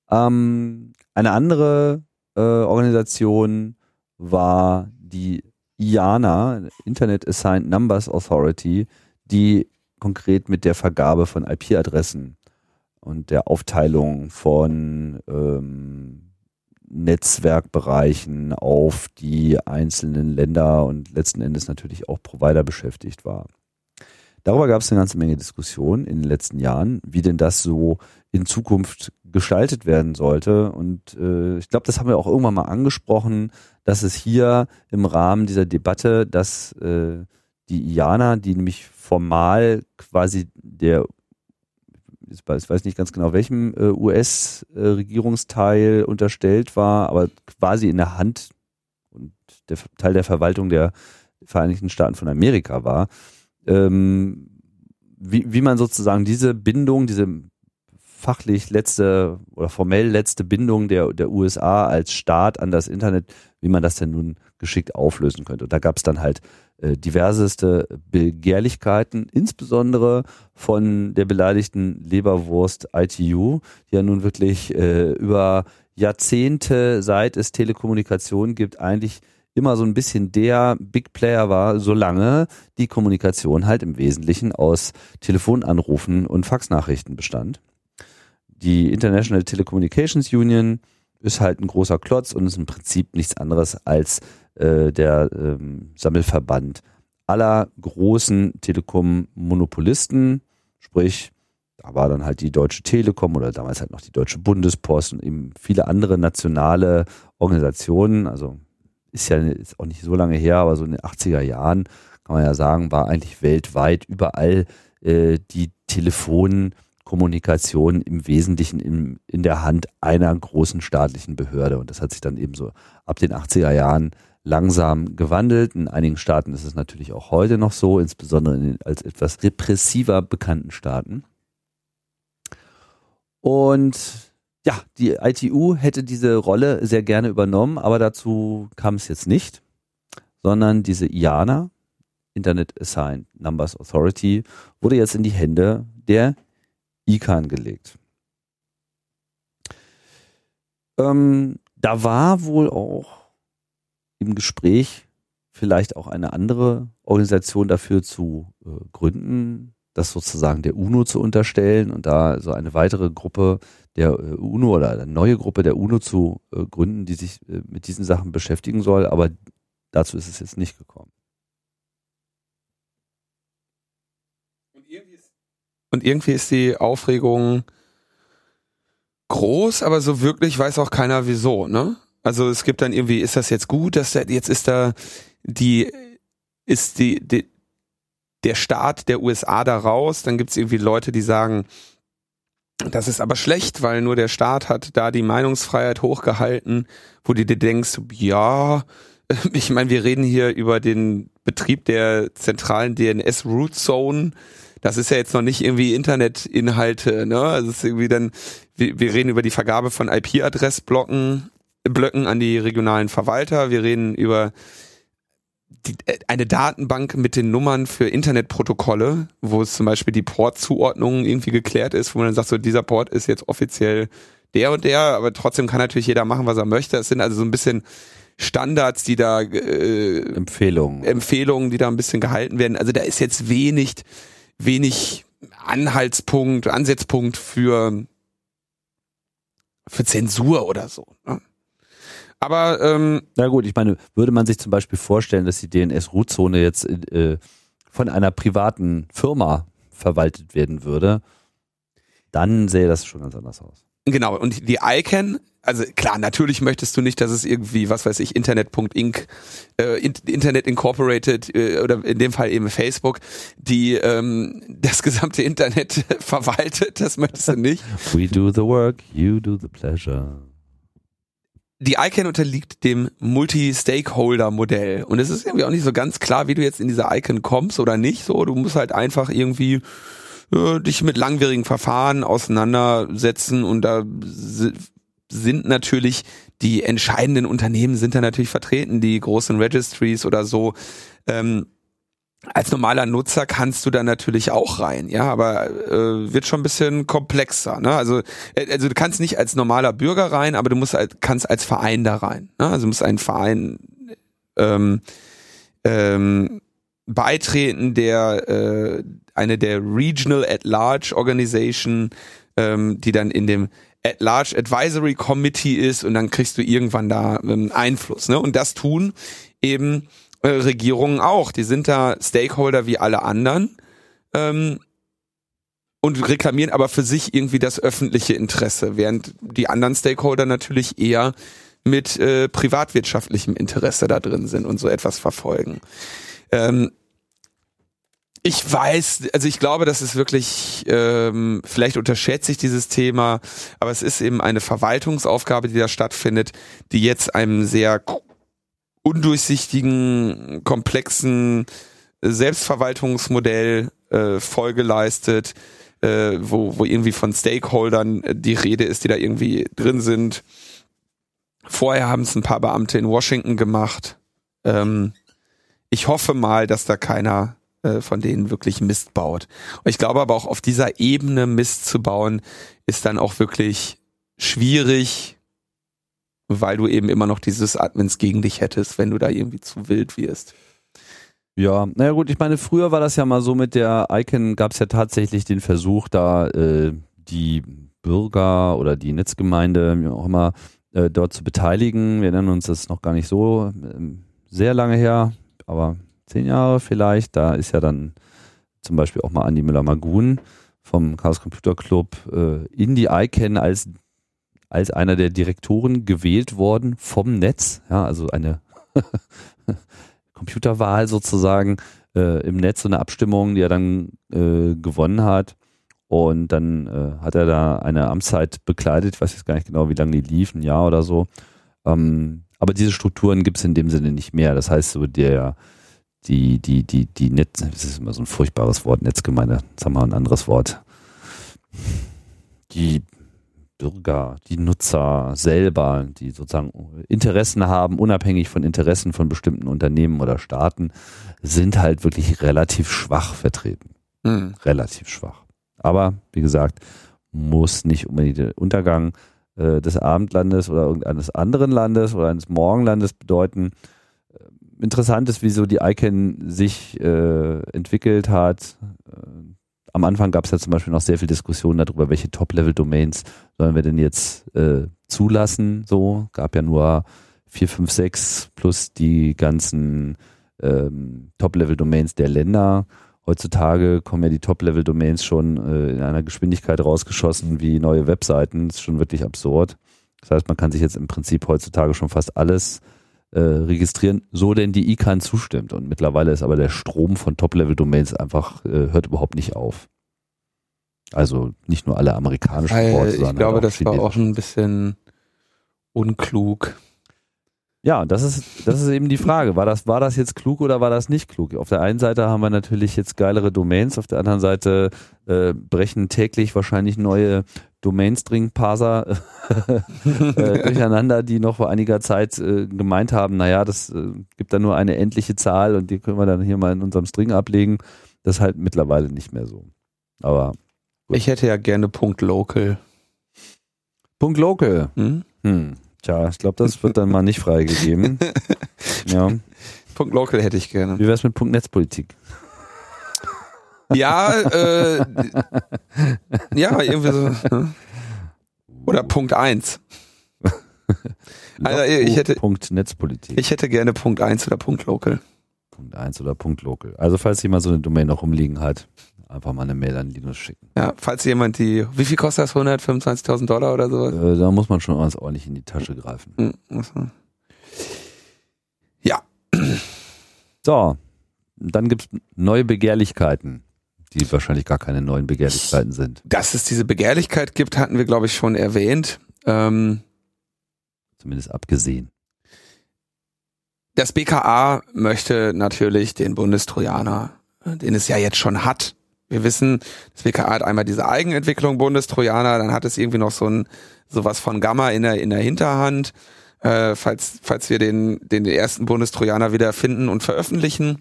Ähm, eine andere äh, Organisation war die IANA, Internet Assigned Numbers Authority, die konkret mit der Vergabe von IP-Adressen und der Aufteilung von ähm, Netzwerkbereichen auf die einzelnen Länder und letzten Endes natürlich auch Provider beschäftigt war. Darüber gab es eine ganze Menge Diskussionen in den letzten Jahren, wie denn das so in Zukunft gestaltet werden sollte. Und äh, ich glaube, das haben wir auch irgendwann mal angesprochen, dass es hier im Rahmen dieser Debatte, dass äh, die IANA, die nämlich formal quasi der ich weiß nicht ganz genau welchem äh, US-Regierungsteil unterstellt war, aber quasi in der Hand und der Teil der Verwaltung der Vereinigten Staaten von Amerika war, ähm, wie, wie man sozusagen diese Bindung, diese fachlich letzte oder formell letzte Bindung der, der USA als Staat an das Internet, wie man das denn nun geschickt auflösen könnte. Und da gab es dann halt äh, diverseste Begehrlichkeiten, insbesondere von der beleidigten Leberwurst ITU, die ja nun wirklich äh, über Jahrzehnte, seit es Telekommunikation gibt, eigentlich immer so ein bisschen der Big Player war, solange die Kommunikation halt im Wesentlichen aus Telefonanrufen und Faxnachrichten bestand. Die International Telecommunications Union ist halt ein großer Klotz und ist im Prinzip nichts anderes als äh, der ähm, Sammelverband aller großen Telekom-Monopolisten, sprich, da war dann halt die Deutsche Telekom oder damals halt noch die Deutsche Bundespost und eben viele andere nationale Organisationen. Also ist ja ist auch nicht so lange her, aber so in den 80er Jahren kann man ja sagen, war eigentlich weltweit überall äh, die Telefonkommunikation im Wesentlichen in, in der Hand einer großen staatlichen Behörde. Und das hat sich dann eben so ab den 80er Jahren langsam gewandelt. In einigen Staaten ist es natürlich auch heute noch so, insbesondere in den als etwas repressiver bekannten Staaten. Und ja, die ITU hätte diese Rolle sehr gerne übernommen, aber dazu kam es jetzt nicht, sondern diese IANA, Internet Assigned Numbers Authority, wurde jetzt in die Hände der ICANN gelegt. Ähm, da war wohl auch im Gespräch, vielleicht auch eine andere Organisation dafür zu äh, gründen, das sozusagen der UNO zu unterstellen und da so eine weitere Gruppe der äh, UNO oder eine neue Gruppe der UNO zu äh, gründen, die sich äh, mit diesen Sachen beschäftigen soll, aber dazu ist es jetzt nicht gekommen. Und irgendwie ist, und irgendwie ist die Aufregung groß, aber so wirklich weiß auch keiner wieso, ne? Also es gibt dann irgendwie, ist das jetzt gut, dass der, jetzt ist da die, ist die, die der Staat der USA da raus, dann gibt es irgendwie Leute, die sagen, das ist aber schlecht, weil nur der Staat hat da die Meinungsfreiheit hochgehalten, wo du dir denkst, ja, [laughs] ich meine, wir reden hier über den Betrieb der zentralen DNS Root Zone. Das ist ja jetzt noch nicht irgendwie Internetinhalte, ne? Also es ist irgendwie dann, wir, wir reden über die Vergabe von IP-Adressblocken Blöcken an die regionalen Verwalter. Wir reden über die, äh, eine Datenbank mit den Nummern für Internetprotokolle, wo es zum Beispiel die Portzuordnung irgendwie geklärt ist, wo man dann sagt, so dieser Port ist jetzt offiziell der und der, aber trotzdem kann natürlich jeder machen, was er möchte. Es sind also so ein bisschen Standards, die da äh, Empfehlungen. Empfehlungen, die da ein bisschen gehalten werden. Also da ist jetzt wenig, wenig Anhaltspunkt, Ansatzpunkt für für Zensur oder so. Ne? Aber ähm, na gut, ich meine, würde man sich zum Beispiel vorstellen, dass die DNS-Root-Zone jetzt äh, von einer privaten Firma verwaltet werden würde? dann sähe das schon ganz anders aus. Genau, und die ICANN, also klar, natürlich möchtest du nicht, dass es irgendwie, was weiß ich, Internet.inc, äh, Internet Incorporated äh, oder in dem Fall eben Facebook, die ähm, [laughs] das gesamte Internet [laughs] verwaltet, das möchtest du nicht. [laughs] We do the work, you do the pleasure. Die ICANN unterliegt dem Multi-Stakeholder-Modell und es ist irgendwie auch nicht so ganz klar, wie du jetzt in diese ICANN kommst oder nicht. So, du musst halt einfach irgendwie äh, dich mit langwierigen Verfahren auseinandersetzen und da sind natürlich die entscheidenden Unternehmen sind da natürlich vertreten, die großen Registries oder so. Ähm, als normaler Nutzer kannst du da natürlich auch rein, ja, aber äh, wird schon ein bisschen komplexer. Ne? Also, äh, also du kannst nicht als normaler Bürger rein, aber du musst kannst als Verein da rein. Ne? Also du musst einen Verein ähm, ähm, beitreten, der äh, eine der Regional at Large Organization, ähm, die dann in dem at Large Advisory Committee ist und dann kriegst du irgendwann da ähm, Einfluss. Ne? Und das tun eben äh, Regierungen auch. Die sind da Stakeholder wie alle anderen ähm, und reklamieren aber für sich irgendwie das öffentliche Interesse, während die anderen Stakeholder natürlich eher mit äh, privatwirtschaftlichem Interesse da drin sind und so etwas verfolgen. Ähm, ich weiß, also ich glaube, das ist wirklich, ähm, vielleicht unterschätze ich dieses Thema, aber es ist eben eine Verwaltungsaufgabe, die da stattfindet, die jetzt einem sehr undurchsichtigen, komplexen Selbstverwaltungsmodell äh, Folge leistet, äh, wo, wo irgendwie von Stakeholdern die Rede ist, die da irgendwie drin sind. Vorher haben es ein paar Beamte in Washington gemacht. Ähm, ich hoffe mal, dass da keiner äh, von denen wirklich Mist baut. Ich glaube aber auch auf dieser Ebene Mist zu bauen, ist dann auch wirklich schwierig, weil du eben immer noch dieses Admins gegen dich hättest, wenn du da irgendwie zu wild wirst. Ja, naja gut, ich meine, früher war das ja mal so mit der Icon, gab es ja tatsächlich den Versuch, da äh, die Bürger oder die Netzgemeinde, wie auch immer, äh, dort zu beteiligen. Wir nennen uns das noch gar nicht so äh, sehr lange her, aber zehn Jahre vielleicht. Da ist ja dann zum Beispiel auch mal Andi Müller-Magun vom Chaos Computer Club äh, in die ICANN als als einer der Direktoren gewählt worden vom Netz, ja, also eine [laughs] Computerwahl sozusagen äh, im Netz, so eine Abstimmung, die er dann äh, gewonnen hat. Und dann äh, hat er da eine Amtszeit bekleidet, ich weiß jetzt gar nicht genau, wie lange die lief, ein Jahr oder so. Ähm, aber diese Strukturen gibt es in dem Sinne nicht mehr. Das heißt, so der, die, die, die, die Netz, das ist immer so ein furchtbares Wort, Netzgemeinde, jetzt haben wir ein anderes Wort. Die Bürger, die Nutzer selber, die sozusagen Interessen haben, unabhängig von Interessen von bestimmten Unternehmen oder Staaten, sind halt wirklich relativ schwach vertreten. Mhm. Relativ schwach. Aber wie gesagt, muss nicht unbedingt der Untergang äh, des Abendlandes oder irgendeines anderen Landes oder eines Morgenlandes bedeuten. Interessant ist, wieso die ICANN sich äh, entwickelt hat. Äh, am Anfang gab es ja zum Beispiel noch sehr viel Diskussion darüber, welche Top-Level-Domains sollen wir denn jetzt äh, zulassen. So gab ja nur 4, 5, 6 plus die ganzen ähm, Top-Level-Domains der Länder. Heutzutage kommen ja die Top-Level-Domains schon äh, in einer Geschwindigkeit rausgeschossen wie neue Webseiten. Das ist schon wirklich absurd. Das heißt, man kann sich jetzt im Prinzip heutzutage schon fast alles äh, registrieren, so denn die ICANN zustimmt. Und mittlerweile ist aber der Strom von Top-Level-Domains einfach, äh, hört überhaupt nicht auf. Also nicht nur alle amerikanischen Weil Ports, Ich glaube, das war auch ein bisschen unklug. Ja, das ist, das ist eben die Frage. War das, war das jetzt klug oder war das nicht klug? Auf der einen Seite haben wir natürlich jetzt geilere Domains, auf der anderen Seite äh, brechen täglich wahrscheinlich neue Domain-String-Parser [laughs] äh, [laughs] durcheinander, die noch vor einiger Zeit äh, gemeint haben, naja, das äh, gibt da nur eine endliche Zahl und die können wir dann hier mal in unserem String ablegen. Das ist halt mittlerweile nicht mehr so. Aber gut. ich hätte ja gerne Punkt Local. Punkt Local. Hm? Hm. Tja, ich glaube, das wird dann mal nicht freigegeben. [laughs] ja. Punkt Local hätte ich gerne. Wie wär's mit Punkt Netzpolitik? Ja, äh, ja, irgendwie so. Ne? Oder Punkt 1. [laughs] also ich hätte Punkt Netzpolitik. Ich hätte gerne Punkt 1 oder Punkt Local. Punkt 1 oder Punkt Local. Also falls jemand so eine Domain noch rumliegen hat, einfach mal eine Mail an Linus schicken. Ja, falls jemand die, wie viel kostet das? 125.000 Dollar oder so? Äh, da muss man schon ganz ordentlich in die Tasche greifen. Hm. Ja. [clears throat] So, dann gibt's neue Begehrlichkeiten, die wahrscheinlich gar keine neuen Begehrlichkeiten sind. Dass es diese Begehrlichkeit gibt, hatten wir, glaube ich, schon erwähnt. Ähm, Zumindest abgesehen. das BKA möchte natürlich den Bundestrojaner, den es ja jetzt schon hat. Wir wissen, das BKA hat einmal diese Eigenentwicklung Bundestrojaner, dann hat es irgendwie noch so ein sowas von Gamma in der in der Hinterhand, äh, falls falls wir den den ersten Bundestrojaner wieder finden und veröffentlichen.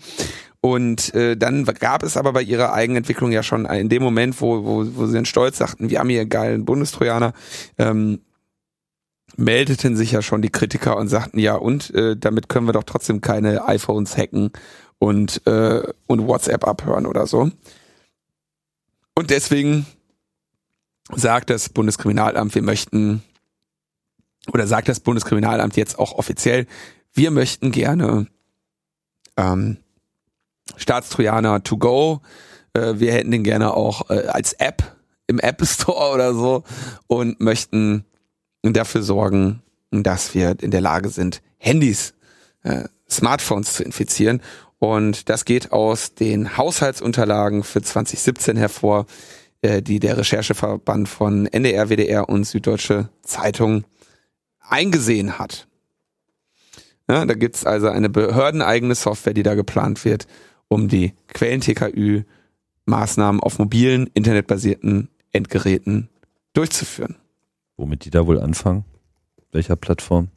Und äh, dann gab es aber bei ihrer Eigenentwicklung ja schon in dem Moment, wo wo, wo sie dann stolz sagten, wir haben hier einen geilen Bundestrojaner, ähm, meldeten sich ja schon die Kritiker und sagten, ja, und äh, damit können wir doch trotzdem keine iPhones hacken und, äh, und WhatsApp abhören oder so. Und deswegen sagt das Bundeskriminalamt, wir möchten, oder sagt das Bundeskriminalamt jetzt auch offiziell, wir möchten gerne ähm, Staatstrojaner to go. Äh, wir hätten den gerne auch äh, als App im App Store oder so und möchten dafür sorgen, dass wir in der Lage sind, Handys, äh, Smartphones zu infizieren. Und das geht aus den Haushaltsunterlagen für 2017 hervor, äh, die der Rechercheverband von NDR, WDR und Süddeutsche Zeitung eingesehen hat. Ja, da gibt's also eine behördeneigene Software, die da geplant wird, um die Quellen-TKÜ-Maßnahmen auf mobilen, internetbasierten Endgeräten durchzuführen. Womit die da wohl anfangen? Welcher Plattform?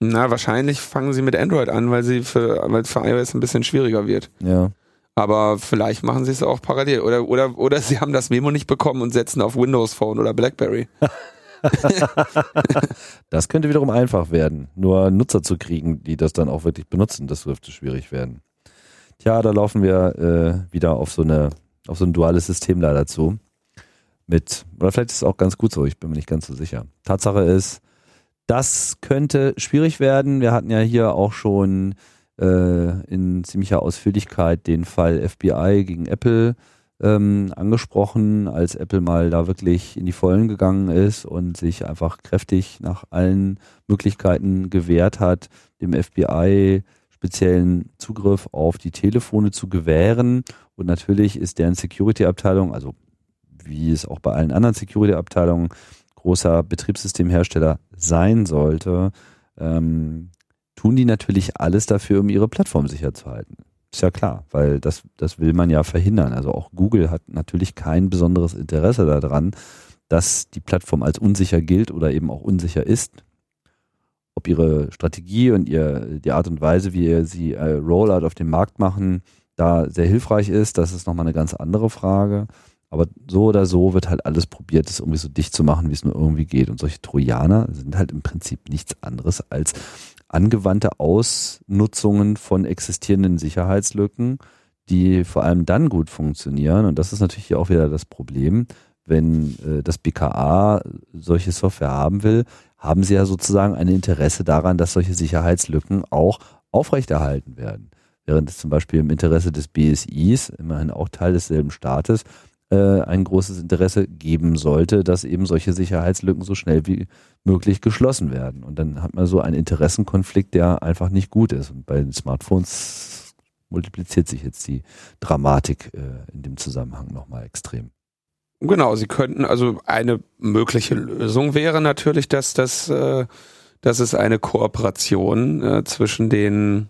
Na, wahrscheinlich fangen sie mit Android an, weil sie für, weil es für iOS ein bisschen schwieriger wird. Ja. Aber vielleicht machen sie es auch parallel. Oder, oder, oder sie haben das Memo nicht bekommen und setzen auf Windows Phone oder Blackberry. [laughs] [laughs] das könnte wiederum einfach werden. Nur Nutzer zu kriegen, die das dann auch wirklich benutzen, das dürfte schwierig werden. Tja, da laufen wir äh, wieder auf so eine, auf so ein duales System leider zu. Mit, oder vielleicht ist es auch ganz gut so, ich bin mir nicht ganz so sicher. Tatsache ist, das könnte schwierig werden. Wir hatten ja hier auch schon äh, in ziemlicher Ausführlichkeit den Fall FBI gegen Apple ähm, angesprochen, als Apple mal da wirklich in die Vollen gegangen ist und sich einfach kräftig nach allen Möglichkeiten gewehrt hat, dem FBI speziellen Zugriff auf die Telefone zu gewähren. Und natürlich ist deren Security-Abteilung, also wie es auch bei allen anderen Security-Abteilungen großer Betriebssystemhersteller sein sollte, ähm, tun die natürlich alles dafür, um ihre Plattform sicher zu halten. Ist ja klar, weil das, das will man ja verhindern. Also auch Google hat natürlich kein besonderes Interesse daran, dass die Plattform als unsicher gilt oder eben auch unsicher ist. Ob ihre Strategie und ihr, die Art und Weise, wie sie äh, Rollout auf dem Markt machen, da sehr hilfreich ist, das ist nochmal eine ganz andere Frage. Aber so oder so wird halt alles probiert, das irgendwie so dicht zu machen, wie es nur irgendwie geht. Und solche Trojaner sind halt im Prinzip nichts anderes als angewandte Ausnutzungen von existierenden Sicherheitslücken, die vor allem dann gut funktionieren. Und das ist natürlich hier auch wieder das Problem. Wenn äh, das BKA solche Software haben will, haben sie ja sozusagen ein Interesse daran, dass solche Sicherheitslücken auch aufrechterhalten werden. Während es zum Beispiel im Interesse des BSIs, immerhin auch Teil desselben Staates, äh, ein großes Interesse geben sollte, dass eben solche Sicherheitslücken so schnell wie möglich geschlossen werden. Und dann hat man so einen Interessenkonflikt, der einfach nicht gut ist. Und bei den Smartphones multipliziert sich jetzt die Dramatik äh, in dem Zusammenhang nochmal extrem. Genau, sie könnten, also eine mögliche Lösung wäre natürlich, dass das, äh, dass es eine Kooperation äh, zwischen den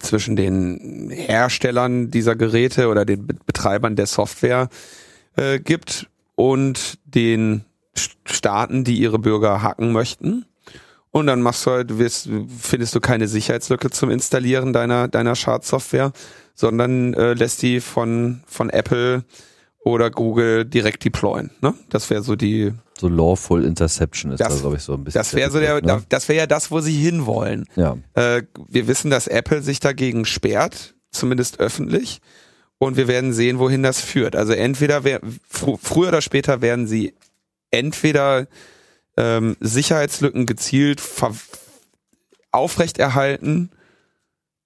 zwischen den Herstellern dieser Geräte oder den Betreibern der Software äh, gibt und den Staaten, die ihre Bürger hacken möchten. Und dann machst du halt, wirst, findest du keine Sicherheitslücke zum Installieren deiner, deiner Schadsoftware, sondern äh, lässt die von, von Apple oder Google direkt deployen. Ne? Das wäre so die. So Lawful Interception ist das, da, glaube ich, so ein bisschen. Das wäre so der, ne? das wäre ja das, wo sie hinwollen. Ja. Äh, wir wissen, dass Apple sich dagegen sperrt, zumindest öffentlich. Und wir werden sehen, wohin das führt. Also entweder wär, fr früher oder später werden sie entweder ähm, Sicherheitslücken gezielt aufrechterhalten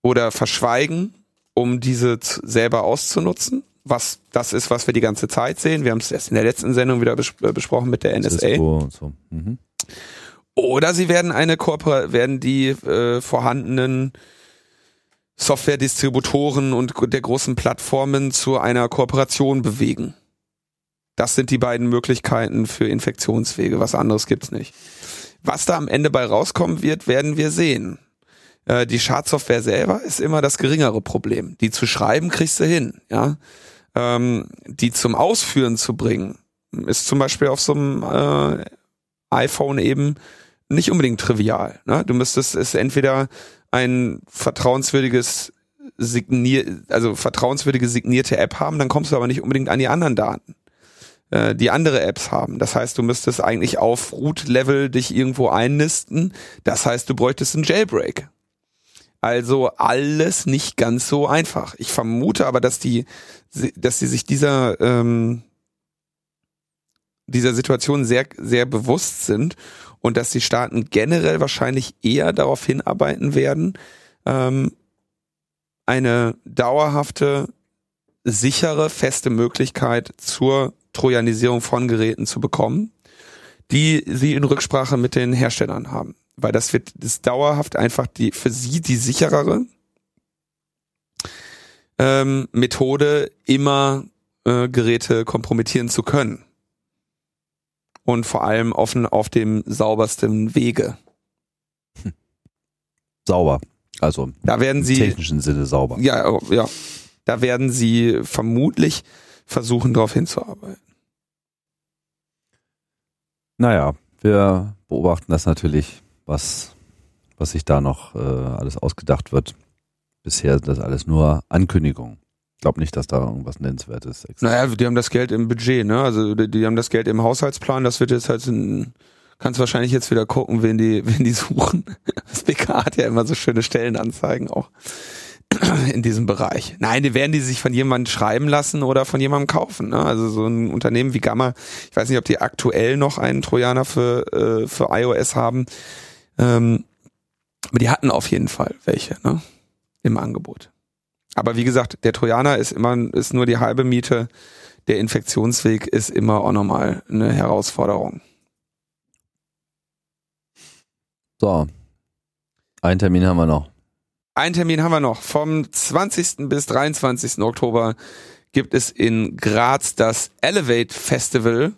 oder verschweigen um diese selber auszunutzen. Was das ist, was wir die ganze Zeit sehen. Wir haben es erst in der letzten Sendung wieder bes äh, besprochen mit der NSA. So. Mhm. Oder sie werden eine Kooper werden die äh, vorhandenen Software-Distributoren und der großen Plattformen zu einer Kooperation bewegen. Das sind die beiden Möglichkeiten für Infektionswege. Was anderes gibt's nicht. Was da am Ende bei rauskommen wird, werden wir sehen. Äh, die Schadsoftware selber ist immer das geringere Problem. Die zu schreiben kriegst du hin, ja. Ähm, die zum Ausführen zu bringen, ist zum Beispiel auf so einem äh, iPhone eben nicht unbedingt trivial. Ne? Du müsstest es entweder ein vertrauenswürdiges signier, also vertrauenswürdige signierte App haben, dann kommst du aber nicht unbedingt an die anderen Daten, äh, die andere Apps haben. Das heißt, du müsstest eigentlich auf Root-Level dich irgendwo einnisten. Das heißt, du bräuchtest einen Jailbreak. Also alles nicht ganz so einfach. Ich vermute aber, dass die, dass sie sich dieser ähm, dieser Situation sehr sehr bewusst sind und dass die Staaten generell wahrscheinlich eher darauf hinarbeiten werden, ähm, eine dauerhafte, sichere, feste Möglichkeit zur Trojanisierung von Geräten zu bekommen, die sie in Rücksprache mit den Herstellern haben. Weil das wird das dauerhaft einfach die für sie die sicherere ähm, Methode, immer äh, Geräte kompromittieren zu können und vor allem offen auf dem saubersten Wege. Hm. Sauber. Also da werden sie im technischen Sinne sauber. Ja, oh, ja. Da werden sie vermutlich versuchen, darauf hinzuarbeiten. Naja, wir beobachten das natürlich, was, was sich da noch äh, alles ausgedacht wird. Bisher ist das alles nur Ankündigungen glaube nicht, dass da irgendwas Nennenswertes ist. Naja, die haben das Geld im Budget, ne? Also die, die haben das Geld im Haushaltsplan, das wird jetzt halt ein, kannst wahrscheinlich jetzt wieder gucken, wen die, [laughs] wen die suchen. Das BK hat ja immer so schöne Stellenanzeigen auch [clears throat] in diesem Bereich. Nein, die werden die sich von jemandem schreiben lassen oder von jemandem kaufen. Ne? Also so ein Unternehmen wie Gamma, ich weiß nicht, ob die aktuell noch einen Trojaner für, äh, für iOS haben. Ähm, aber die hatten auf jeden Fall welche ne? im Angebot. Aber wie gesagt, der Trojaner ist immer ist nur die halbe Miete. Der Infektionsweg ist immer auch nochmal eine Herausforderung. So. Einen Termin haben wir noch. Einen Termin haben wir noch. Vom 20. bis 23. Oktober gibt es in Graz das Elevate Festival,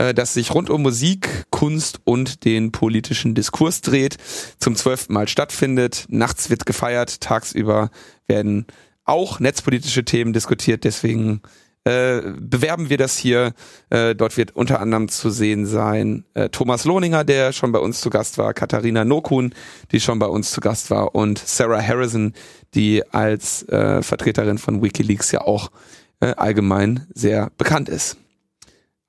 äh, das sich rund um Musik, Kunst und den politischen Diskurs dreht, zum zwölften Mal stattfindet. Nachts wird gefeiert, tagsüber werden auch netzpolitische Themen diskutiert. Deswegen äh, bewerben wir das hier. Äh, dort wird unter anderem zu sehen sein äh, Thomas Lohninger, der schon bei uns zu Gast war, Katharina Nokun, die schon bei uns zu Gast war, und Sarah Harrison, die als äh, Vertreterin von WikiLeaks ja auch äh, allgemein sehr bekannt ist.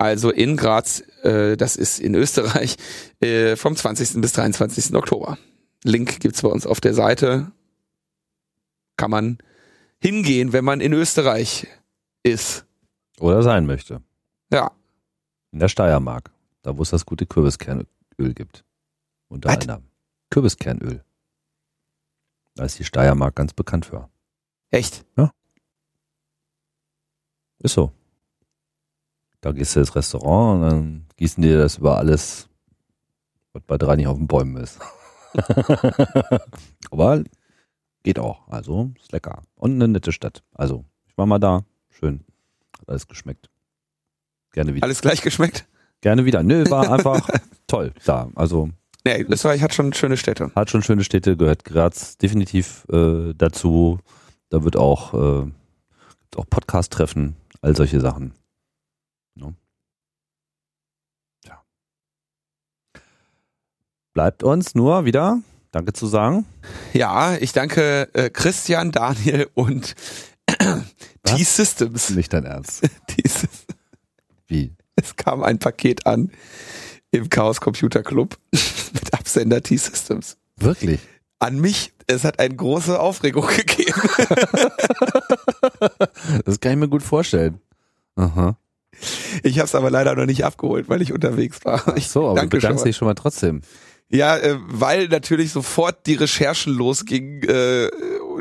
Also in Graz, äh, das ist in Österreich, äh, vom 20. bis 23. Oktober. Link gibt's bei uns auf der Seite. Kann man hingehen, wenn man in Österreich ist. Oder sein möchte. Ja. In der Steiermark, da wo es das gute Kürbiskernöl gibt. Unter What? anderem. Kürbiskernöl. Da ist die Steiermark ganz bekannt für. Echt? Ja. Ist so. Da gehst du ins Restaurant und dann gießen die das über alles, was bei drei nicht auf den Bäumen ist. [laughs] Aber Geht auch. Also ist lecker. Und eine nette Stadt. Also, ich war mal da. Schön. Hat alles geschmeckt. Gerne wieder. Alles gleich geschmeckt? Gerne wieder. Nö, war [laughs] einfach toll da. Also. Nee, Österreich hat schon schöne Städte. Hat schon schöne Städte, gehört Graz definitiv äh, dazu. Da wird auch, äh, auch Podcast-Treffen, all solche Sachen. No. Ja. Bleibt uns nur wieder Danke zu sagen. Ja, ich danke äh, Christian, Daniel und [clears throat] T-Systems. Nicht dein Ernst. [laughs] Wie? Es kam ein Paket an im Chaos Computer Club [laughs] mit Absender T-Systems. Wirklich? An mich. Es hat eine große Aufregung [laughs] gegeben. das kann ich mir gut vorstellen. Aha. Ich habe es aber leider noch nicht abgeholt, weil ich unterwegs war. Ach so, aber du bedankst dich schon mal trotzdem. Ja, äh, weil natürlich sofort die Recherchen losgingen, äh,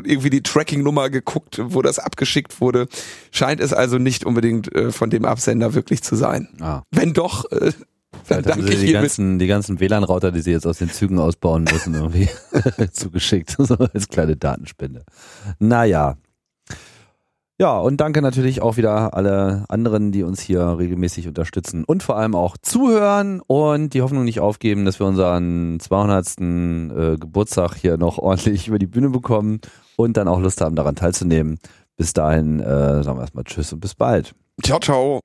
irgendwie die Tracking-Nummer geguckt, wo das abgeschickt wurde. Scheint es also nicht unbedingt äh, von dem Absender wirklich zu sein. Ah. Wenn doch, äh, dann Vielleicht haben danke sie die ganzen, die ganzen WLAN-Router, die sie jetzt aus den Zügen ausbauen müssen, irgendwie [laughs] zugeschickt. [laughs] So als kleine Datenspende. Naja. Ja, und danke natürlich auch wieder alle anderen, die uns hier regelmäßig unterstützen und vor allem auch zuhören und die Hoffnung nicht aufgeben, dass wir unseren 200. Äh, Geburtstag hier noch [laughs] ordentlich über die Bühne bekommen und dann auch Lust haben, daran teilzunehmen. Bis dahin äh, sagen wir erstmal Tschüss und bis bald. Ciao, ciao.